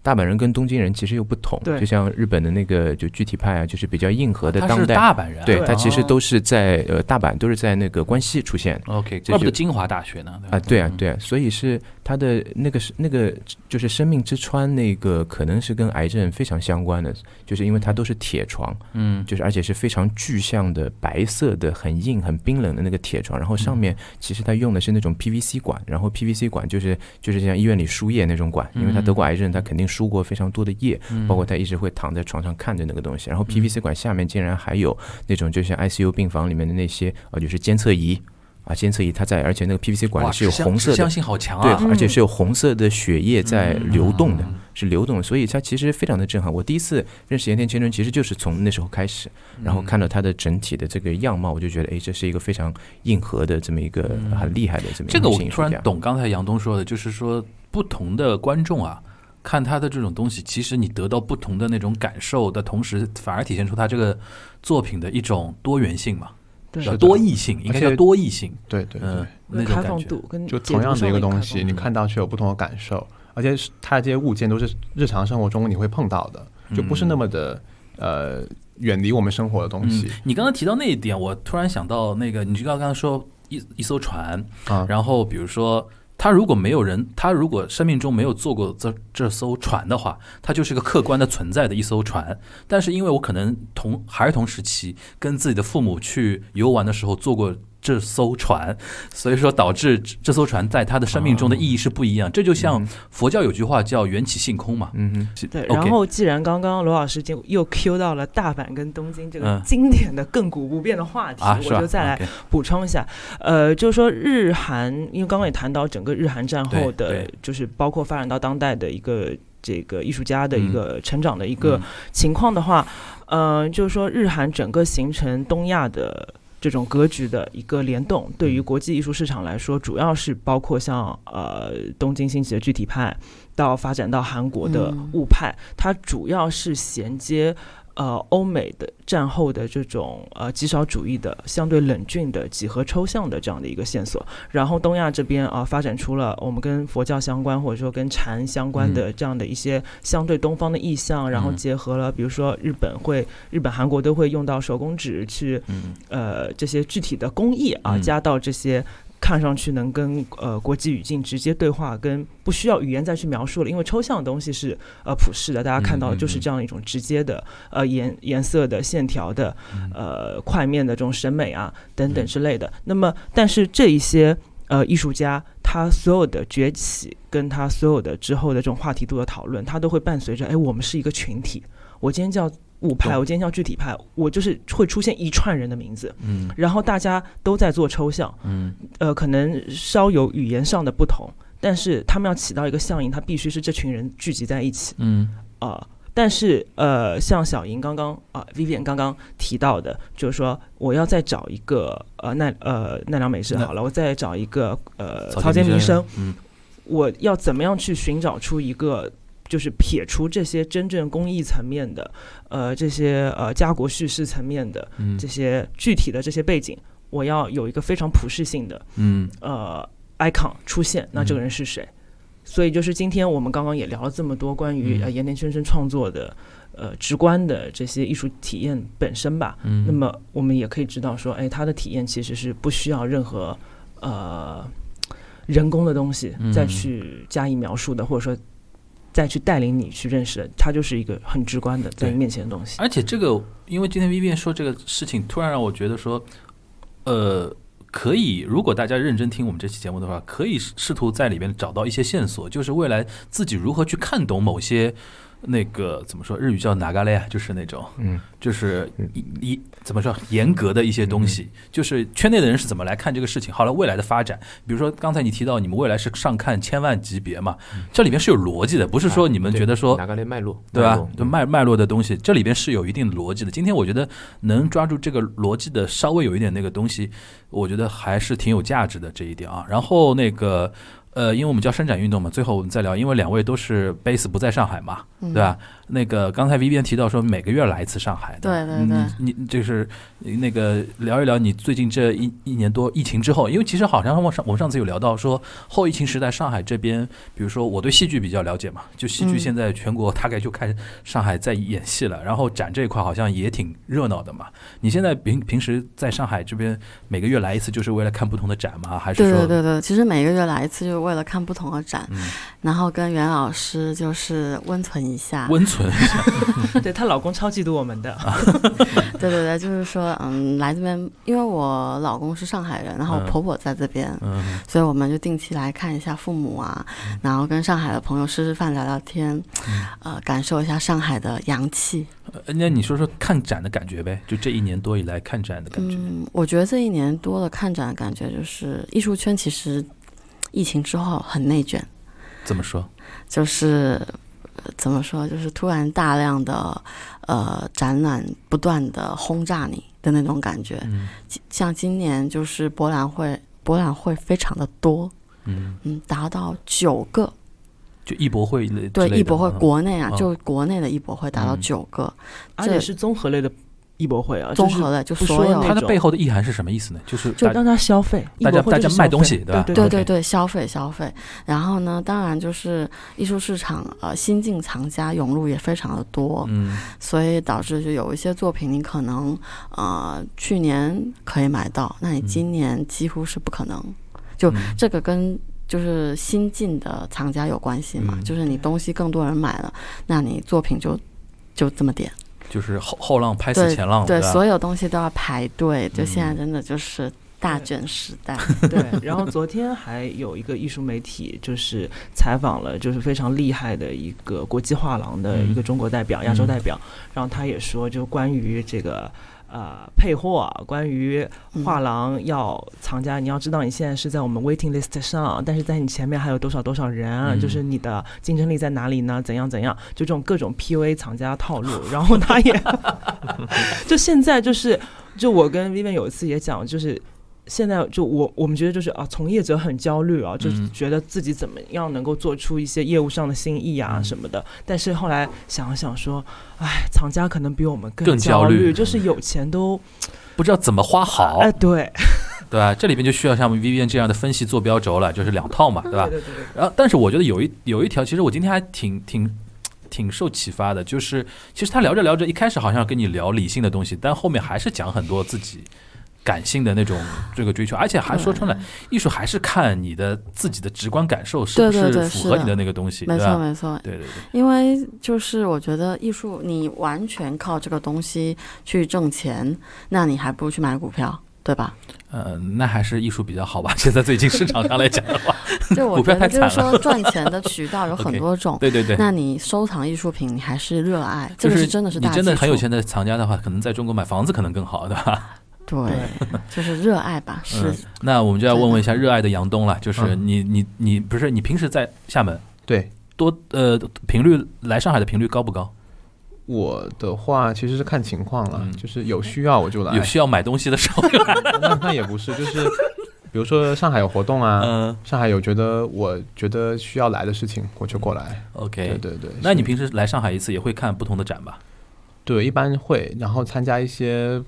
大阪人跟东京人其实又不同，对。就像日本的那个就具体派啊，就是比较硬核的他是当代，大阪人啊，对对他其实哦。都是在呃大阪都是在那个关西出现。的 OK，这不得清华大学呢？啊，对啊嗯对啊，所以是他的那个是那个就是生命之川那个可能是跟癌症非常相关的，就是因为它都是铁床，嗯。就是而且是非常具象的白色的很硬很冰冷的那个铁床，然后上面其实他用的是那种 PVC 管，然后 PVC 管就是就是像医院里输液那种管，因为他得过癌症，他肯定输过非常多的液，包括他一直会躺在床上看着那个东西，然后 PVC 管下面竟然还有那种就像 ICU 病房里面的那些呃就是监测仪。啊，监测仪它在，而且那个 PVC 管，里是有红色的好强对啊，，而且是有红色的血液在流动的，嗯是流动的，所以它其实非常的震撼。我第一次认识盐田千春，其实就是从那时候开始，然后看到他的整体的这个样貌，我就觉得，哎，这是一个非常硬核的这么一个很厉害的这么一这个我。突然懂刚才杨东说的，就是说不同的观众啊，看他的这种东西，其实你得到不同的那种感受的同时，反而体现出他这个作品的一种多元性嘛，对叫多异性，应该而且叫多异性。对对对，嗯，那种感觉。跟就同样的一个东西，你看到却有不同的感受，而且是它这些物件都是日常生活中你会碰到的，就不是那么的呃远离我们生活的东西嗯，你刚刚提到那一点，我突然想到那个，你就刚刚说一一艘船，啊。然后比如说。他如果没有人，他如果生命中没有坐过这这艘船的话，他就是个客观的存在的一艘船。但是因为我可能同孩童时期跟自己的父母去游玩的时候坐过这艘船，所以说导致这这艘船在他的生命中的意义是不一样。这就像佛教有句话叫“缘起性空”嘛。嗯嗯，对，然后既然刚刚罗老师就又 Q 到了大阪跟东京这个嗯。经典的亘古不变的话题，我就再来补充一下，呃，就是说日韩，因为刚刚也谈到整个日韩战后的就是包括发展到当代的一个这个艺术家的一嗯。个成长的一个嗯。情况的话，呃，就是说日韩整个形成东亚的。这种格局的一个联动，对于国际艺术市场来说，主要是包括像呃东京兴起的具体派，到发展到韩国的嗯。物派，它主要是衔接呃欧美的战后的这种呃极少主义的相对冷峻的几何抽象的这样的一个线索，然后东亚这边啊、发展出了我们跟佛教相关或者说跟禅相关的这样的一些相对东方的意象，然后嗯。结合了比如说日本会日本韩国都会用到手工纸去嗯。呃这些具体的工艺啊，嗯。加到这些看上去能跟呃国际语境直接对话，跟不需要语言再去描述了，因为抽象的东西是呃普世的，大家看到的就是这样一种直接的呃颜颜色的线条的呃块面的这种审美啊等等之类的。那么，但是这一些呃艺术家他所有的崛起，跟他所有的之后的这种话题度的讨论，他都会伴随着哎，我们是一个群体，我今天叫。物派，我今天叫具体派，我就是会出现一串人的名字，嗯。然后大家都在做抽象，嗯。呃，可能稍有语言上的不同，但是他们要起到一个效应，它必须是这群人聚集在一起。嗯。啊、但是呃，像小莹刚刚啊、Vivian 刚刚提到的，就是说我要再找一个呃奈呃奈良美智好了，我再找一个呃草草间弥生。间弥生，嗯。我要怎么样去寻找出一个，就是撇除这些真正工艺层面的，呃，这些呃家国叙事层面的嗯。这些具体的这些背景，我要有一个非常普适性的嗯。呃 icon 出现，那这个人是谁？所以就是今天我们刚刚也聊了这么多关于岩田先生创作的呃直观的这些艺术体验本身吧。嗯，那么我们也可以知道说，哎，他的体验其实是不需要任何呃人工的东西嗯。再去加以描述的，或者说再去带领你去认识的，它就是一个很直观的在你面前的东西。而且这个，因为今天 Vivian 说这个事情，突然让我觉得说，呃，可以，如果大家认真听我们这期节目的话，可以试试图在里面找到一些线索，就是未来自己如何去看懂某些那个怎么说，日语叫哪嘎嘞，就是那种，嗯，就是一一怎么说严格的一些东西，就是圈内的人是怎么来看这个事情。好了，未来的发展，比如说刚才你提到你们未来是上看千万级别嘛，这里面是有逻辑的，不是说你们觉得说哪嘎类脉络，对吧？就脉脉络的东西，这里边是有一定逻辑的。今天我觉得能抓住这个逻辑的，稍微有一点那个东西，我觉得还是挺有价值的这一点啊。然后那个呃，因为我们叫伸展运动嘛，最后我们再聊，因为两位都是 base 不在上海嘛，嗯对吧？那个刚才 Vivian 提到说每个月来一次上海的，对对对你你就是那个聊一聊你最近这一一年多疫情之后，因为其实好像我上我们上次有聊到说后疫情时代上海这边，比如说我对戏剧比较了解嘛，就戏剧嗯现在全国大概就开始上海在演戏了，然后展这一块好像也挺热闹的嘛。你现在平平时在上海这边每个月来一次，就是为了看不同的展吗？还是对说对对对，其实每个月来一次，就是为了看不同的展，嗯然后跟袁老师就是温存一下。温存一下？[LAUGHS] 对她老公超嫉妒我们的，[LAUGHS] 对对对，就是说，嗯，来这边，因为我老公是上海人，然后婆婆在这边，嗯所以我们就定期来看一下父母啊，然后跟上海的朋友吃吃饭、聊聊天，嗯呃，感受一下上海的洋气。呃那你说说看展的感觉呗？就这一年多以来看展的感觉。嗯，我觉得这一年多的看展的感觉就是，艺术圈其实疫情之后很内卷，怎么说？就是呃怎么说，就是突然大量的呃展览不断的轰炸你的那种感觉。嗯。像今年就是博览会，博览会非常的多，嗯。嗯，达到九个，就艺博会类对艺博会嗯国内啊，嗯。就国内的艺博会达到嗯。九个，而且是综合类的艺博会啊，综合的就所有它的背后的意涵是什么意思呢？就是就让他消费，艺大家大家卖东西对吧对对对对，消费消费。然后呢，当然就是艺术市场呃新进藏家涌入也非常的多，嗯所以导致就有一些作品你可能呃去年可以买到，那你今年几乎是不可能。就嗯这个跟就是新进的藏家有关系嘛，嗯就是你东西更多人买了，那你作品就就这么点。就是后后浪拍死前浪，对，吧？所有东西都要排队，就现在嗯真的就是大卷时代。[LAUGHS] 对，然后昨天还有一个艺术媒体，就是采访了，就是非常厉害的一个国际画廊的一个中国代表、亚洲代表，然后他也说，就关于这个。呃，配货啊，关于画廊要藏家，你要知道你现在是在我们 waiting list 上，但是在你前面还有多少多少人，就是你的竞争力在哪里呢？怎样怎样？就这种各种 PUA 藏家套路，然后他也，[LAUGHS] 就现在就是，就我跟 Vivian 有一次也讲，就是现在就我我们觉得就是啊，从业者很焦虑啊，就是嗯觉得自己怎么样能够做出一些业务上的新意啊嗯什么的。但是后来想了想说，哎，藏家可能比我们更焦焦虑就是有钱都不知道怎么花好，哎，对，[LAUGHS] 对吧？这里边就需要像 Vivian 这样的分析坐标轴了，就是两套嘛，[LAUGHS] 对吧？对对对对然后，但是我觉得有一有一条，其实我今天还挺挺挺受启发的，就是其实他聊着聊着，一开始好像跟你聊理性的东西，但后面还是讲很多自己感性的那种这个追求，而且还说穿了，艺术还是看你的自己的直观感受是不是符合你的那个东西，没？错没错，对对对，因为就是我觉得艺术你完全靠这个东西去挣钱，那你还不如去买股票，对吧？呃，那还是艺术比较好吧。[LAUGHS] 现在最近市场上来讲的话，[LAUGHS] 就我股票觉得就是说赚钱的渠道有 [LAUGHS] 很多种。对对对，那你收藏艺术品，你还是热爱，这就是个是真的是你大基础真的很有钱的藏家的话，可能在中国买房子可能更好，对吧？对，[LAUGHS] 就是热爱吧，是嗯，那我们就要问问一下热爱的杨东了，就是嗯你你你不是你平时在厦门对多呃频率来上海的频率高不高？我的话其实是看情况了，嗯就是有需要我就来有，需要买东西的时候就来。那 [LAUGHS] 那也不是，就是比如说上海有活动啊，嗯上海有觉得我觉得需要来的事情，我就过来。，OK。对对对，那你平时来上海一次也会看不同的展吧？对一般会，然后参加一些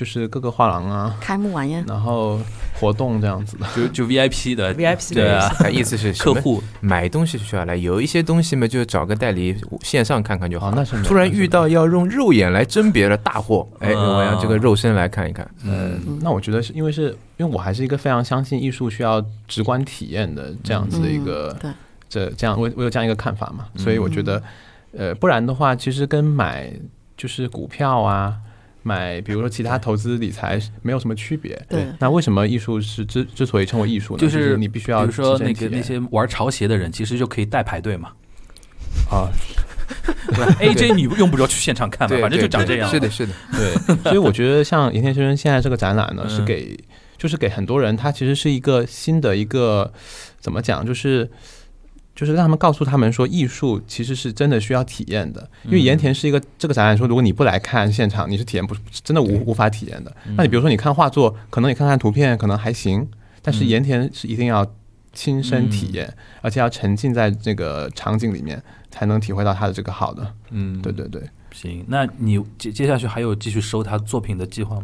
就是各个画廊啊，开幕晚宴。然后活动这样子的。就就 VIP 的。VIP 对啊，他意思是客户。买东西需要来，有一些东西嘛，就找个代理线上看看就好哦，。那是突然遇到要用肉眼来甄别的大货，哎，嗯我要这个肉身来看一看。嗯，那我觉得是因为是因为我还是一个非常相信艺术需要直观体验的这样子的一个、嗯对。这这样我我有这样一个看法嘛，所以我觉得呃不然的话，其实跟买就是股票啊，买比如说其他投资理财没有什么区别。对，那为什么艺术是之之所以称为艺术呢？就就是你必须要比如说那个那些玩潮鞋的人，其实就可以带排队嘛。啊，[LAUGHS] 对，AJ [LAUGHS] 你用不着去现场看嘛，反正就长这样。是的，是的，[LAUGHS] 对，所以我觉得像盐田先生现在这个展览呢，是嗯给就是给很多人，他其实是一个新的一个怎么讲，就是。就是让他们告诉他们说，艺术其实是真的需要体验的。因为嗯盐田是一个这个展览说，如果你不来看现场，你是体验不真的无无法体验的。嗯那你比如说你看画作，可能你看看图片可能还行，但是嗯盐田是一定要亲身体验，而且要沉浸在这个场景里面，才能体会到他的这个好的。嗯，对对对，行，那你接接下去还有继续收他作品的计划吗？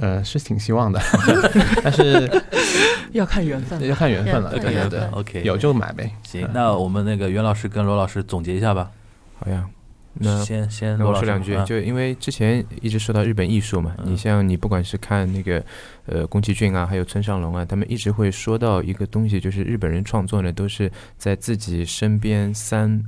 呃，是挺希望的，[LAUGHS] 但是 [LAUGHS] 要看缘分吧。要看缘分了，要看缘对对对分，OK，有就买呗。行，那我们那个袁老师跟罗老师总结一下吧。好呀。那先先罗老师我说两句，啊就因为之前一直说到日本艺术嘛，嗯你像你不管是看那个呃宫崎骏啊，还有村上隆啊，他们一直会说到一个东西，就是日本人创作呢都是在自己身边三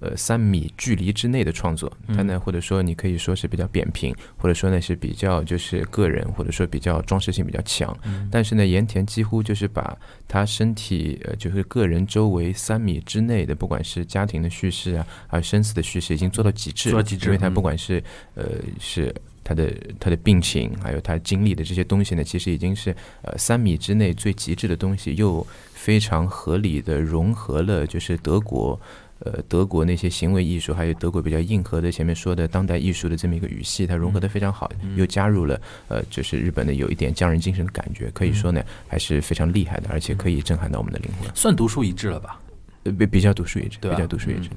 呃三米距离之内的创作，嗯他呢或者说你可以说是比较扁平，或者说呢是比较就是个人，或者说比较装饰性比较强，嗯但是呢，盐田几乎就是把他身体呃，就是个人周围三米之内的，不管是家庭的叙事啊，还有生死的叙事，已经做到极致。做到极致因为他嗯不管是呃是他的他的病情，还有他经历的这些东西呢，其实已经是呃三米之内最极致的东西，又非常合理的融合了就是德国。呃，德国那些行为艺术，还有德国比较硬核的前面说的当代艺术的这么一个语系，它融合的非常好，嗯又加入了呃，就是日本的有一点匠人精神的感觉，可以说呢还是非常厉害的，而且可以震撼到我们的灵魂。算独树一帜了吧？呃比比较独树一帜，对比较独树一帜。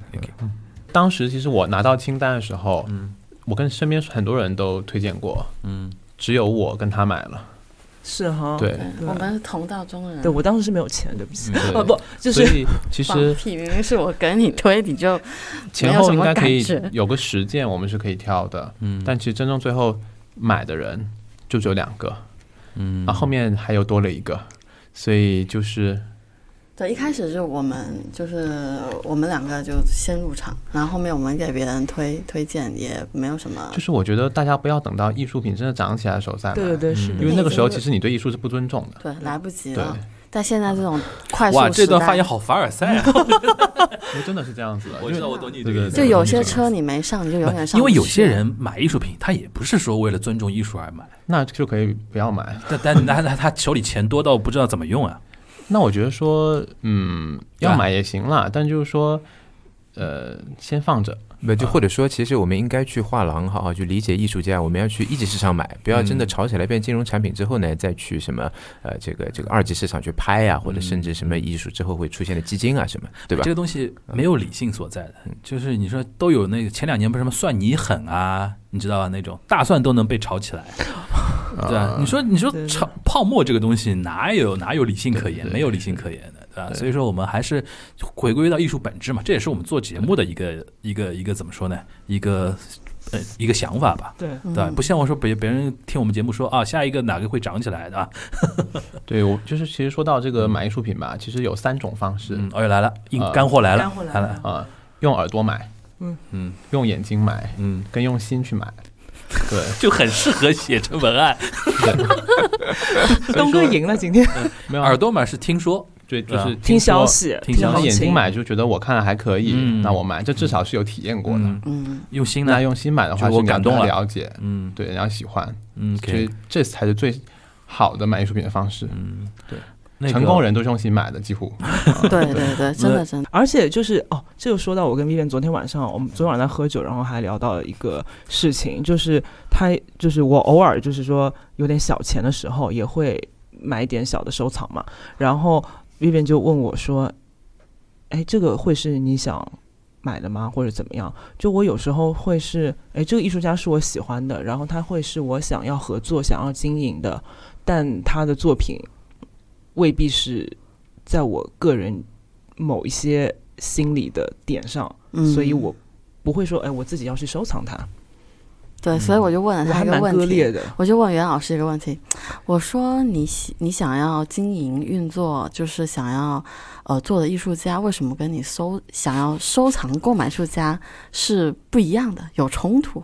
当时其实我拿到清单的时候，我跟身边很多人都推荐过，嗯，只有我跟他买了。是哈，对，对。我们是同道中人。对我当时是没有钱，对不起，对。啊 [LAUGHS] 不就是其放实屁，明明是我跟你推，你就前后没有什么应该可以有个实践，我们是可以挑的。嗯。但其实真正最后买的人就只有两个，嗯。啊，后面还有多了一个，所以就是对，一开始就我们就是我们两个就先入场，然后后面我们给别人推推荐也没有什么就是我觉得大家不要等到艺术品真的涨起来的时候再买，对对对是因为那个时候其实你对艺术是不尊重的。对来不及对，了。但现在这种 [LAUGHS] 快速哇，这段时代发言好凡尔赛啊！[LAUGHS] 因为真的是这样子的，我知道，我懂你这个意思。就有些车你没上，你就永远上因。为有些人买艺术品，他也不是说为了尊重艺术而买，那就可以不要买。但但那他他手里钱多到不知道怎么用啊。那我觉得说，嗯，要买也行啦，但就是说，呃，先放着。不就或者说，其实我们应该去画廊好好去理解艺术家，我们要去一级市场买，不要真的嗯炒起来变金融产品之后呢，再去什么呃这个这个二级市场去拍啊，或者甚至什么艺术之后会出现的基金啊什么，对吧这？个东西没有理性所在的，就是你说都有那个前两年不是什么蒜你狠啊，你知道吧？那种大蒜都能被炒起来，[LAUGHS] 对吧？你说你说对对炒泡沫这个东西哪有哪有理性可言？对对没有理性可言的，对吧？对所以说我们还是回归到艺术本质嘛，这也是我们做节目的一个一个一个怎么说呢？一个呃一个想法吧。对嗯对，不像我说别别人听我们节目说啊，下一个哪个会涨起来的啊？[LAUGHS] 对我就是，其实说到这个买艺术品吧，其实有三种方式嗯，哦又来了，干货来了，干货来来了啊、用耳朵买，嗯嗯用眼睛买，嗯，跟用心去买。[LAUGHS] 对，就很适合写成文案。东哥赢了今天，没有啊耳朵买是听说，对，就啊是听消，息，听消息。眼睛买就觉得我看了还可以，嗯。那我买，这至少是有体验过的。嗯，嗯，用心呢，那用心买的话，我是感动了。了解，嗯。对，然后喜欢，嗯，所以这才是最好的买艺术品的方式。嗯，对，那个成功人都是用心买的，几乎。[LAUGHS] 对对对，真的真的，而且就是哦，这就说到我跟 Vivian 昨天晚上，我们昨天晚上在喝酒，然后还聊到了一个事情，就是他就是我偶尔就是说有点小钱的时候，也会买一点小的收藏嘛。然后 Vivian 就问我说：“哎，这个会是你想买的吗？或者怎么样？”就我有时候会是，哎，这个艺术家是我喜欢的，然后他会是我想要合作、想要经营的，但他的作品未必是在我个人某一些心理的点上，嗯，所以我不会说，哎，我自己要去收藏它，对，所以我就问了他一个问题。我就问袁老师一个问题，我说你喜你想要经营运作，就是想要呃做的艺术家，为什么跟你收想要收藏购买艺术家是不一样的，有冲突？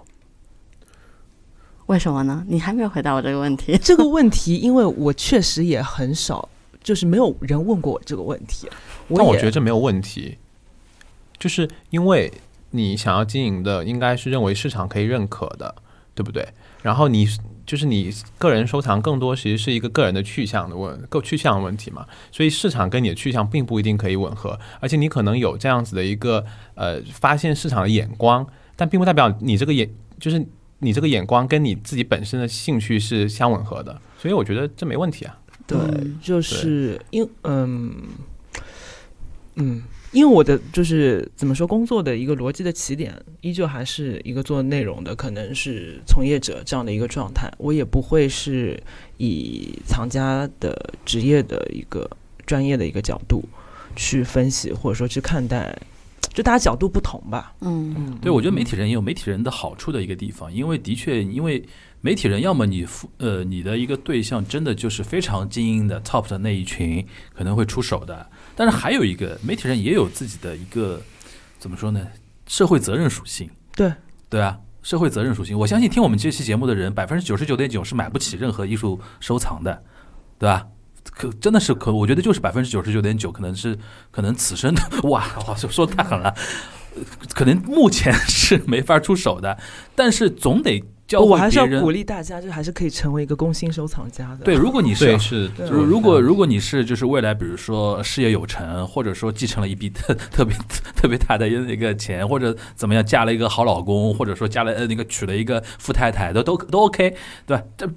为什么呢？你还没有回答我这个问题。[LAUGHS] 这个 [LAUGHS] 问题，因为我确实也很少，就是没有人问过我这个问题。但我觉得这没有问题，就是因为你想要经营的，应该是认为市场可以认可的，对不对？然后你就是你个人收藏更多其实是一个个人的去向的问够去向问题嘛，所以市场跟你的去向并不一定可以吻合，而且你可能有这样子的一个呃发现市场的眼光，但并不代表你这个眼就是你这个眼光跟你自己本身的兴趣是相吻合的，所以我觉得这没问题啊。对嗯，就是因嗯嗯，因为我的就是怎么说，工作的一个逻辑的起点，依旧还是一个做内容的，可能是从业者这样的一个状态。我也不会是以藏家的职业的一个专业的一个角度去分析，或者说去看待，就大家角度不同吧。嗯嗯，对，我觉得媒体人也有媒体人的好处的一个地方，因为的确，因为媒体人要么你负呃你的一个对象真的就是非常精英的 top 的那一群可能会出手的，但是还有一个媒体人也有自己的一个怎么说呢，社会责任属性。对对啊，社会责任属性，我相信听我们这期节目的人，百分之九十九点九是买不起任何艺术收藏的，对吧？可真的是可，我觉得就是百分之九十九点九，可能是可能此生的 [LAUGHS] 哇，哇说说得太狠了，呃可能目前是没法出手的，但是总得教我还是要。鼓励大家，就还是可以成为一个工薪收藏家的。对，如果你是对，是。对如如果如果你是就是未来，比如说事业有成，或者说继承了一笔特特别特别大的一个钱，或者怎么样嫁了一个好老公，或者说嫁了呃那个娶了一个富太太，都都都 OK，对吧？这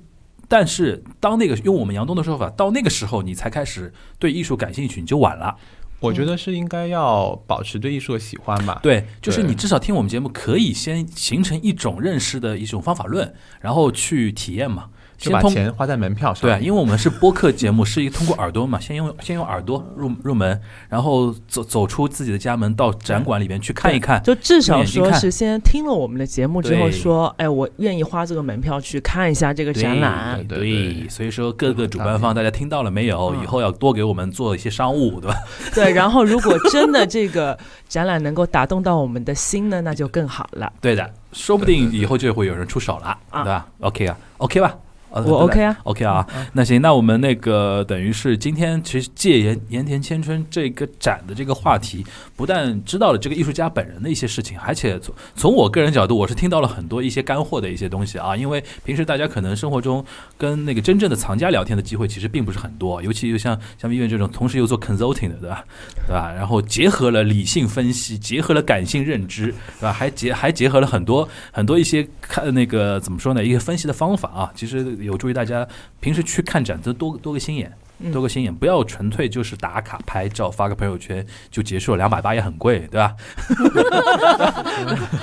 但是当那个用我们杨东的说法，到那个时候你才开始对艺术感兴趣，你就晚了。我觉得是应该要保持对艺术的喜欢吧。对，就是你至少听我们节目，可以先形成一种认识的一种方法论，然后去体验嘛。就把钱花在门票上。对啊，因为我们是播客节目，是一通过耳朵嘛，[LAUGHS] 先用先用耳朵入入门，然后走走出自己的家门，到展馆里面去看一看。就至少说是先听了我们的节目之后说，哎，我愿意花这个门票去看一下这个展览。对对，所以说各个主办方大家听到了没有？嗯以后要多给我们做一些商务，对吧？对，然后如果真的这个展览能够打动到我们的心呢，那就更好了。对的，说不定以后就会有人出手了，啊对吧？OK 啊，OK 吧？呃我 OK 啊，OK 啊，那行，那我们那个等于是今天其实借盐盐田千春这个展的这个话题，不但知道了这个艺术家本人的一些事情，而且从从我个人角度，我是听到了很多一些干货的一些东西啊。因为平时大家可能生活中跟那个真正的藏家聊天的机会其实并不是很多，尤其又像像医院这种，同时又做 consulting 的，对吧？[LAUGHS] 对吧？然后结合了理性分析，结合了感性认知，对吧？还结还结合了很多很多一些看那个怎么说呢？一个分析的方法啊，其实有助于大家平时去看展子多多个心眼。多个心眼，不要纯粹就是打卡拍照发个朋友圈就结束了，两百八也很贵，对吧？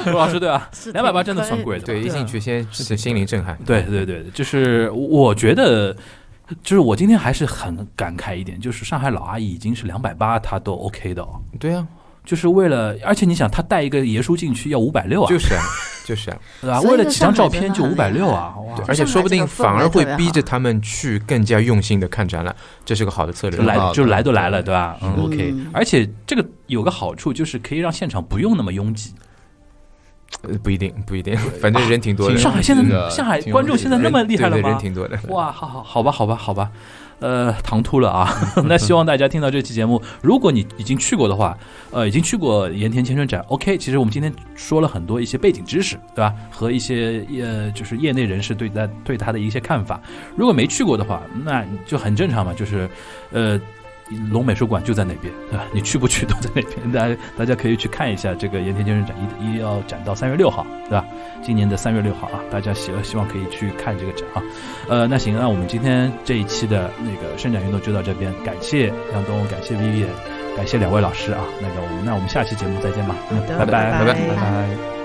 陆老师对吧？两百八真的算贵的，对，一进去先是心灵震撼。对对对，就是我觉得，就是我今天还是很感慨一点，就是上海老阿姨已经是两百八，她都 OK 的哦。对啊，就是为了，而且你想，他带一个爷叔进去要五百六啊，就是啊，就是啊，[LAUGHS] 对吧？为了几张照片就五百六啊，哇对，而且说不定反而会逼着他们去更加用心的看展览，这是个好的策略就。来就来都来了，对吧？嗯嗯，OK。而且这个有个好处就是可以让现场不用那么拥挤。呃不一定，不一定，[LAUGHS] 反正人挺多的。挺上海现在上海观众现在那么厉害了吗？挺多的。哇，好好好吧，好吧，好吧，呃，唐突了啊。[LAUGHS] 那希望大家听到这期节目，如果你已经去过的话，呃，已经去过盐田千春展，OK。其实我们今天说了很多一些背景知识，对吧？和一些呃，就是业内人士对他对他的一些看法。如果没去过的话，那就很正常嘛，就是呃。龙美术馆就在那边，对吧？你去不去都在那边，大家大家可以去看一下这个盐田健身展，一一要展到三月六号，对吧？今年的三月六号啊，大家希希望可以去看这个展啊。呃，那行，那我们今天这一期的那个伸展运动就到这边，感谢杨东，感谢 Vivian，感谢两位老师啊。那个我们那我们下期节目再见吧。拜拜拜拜拜拜。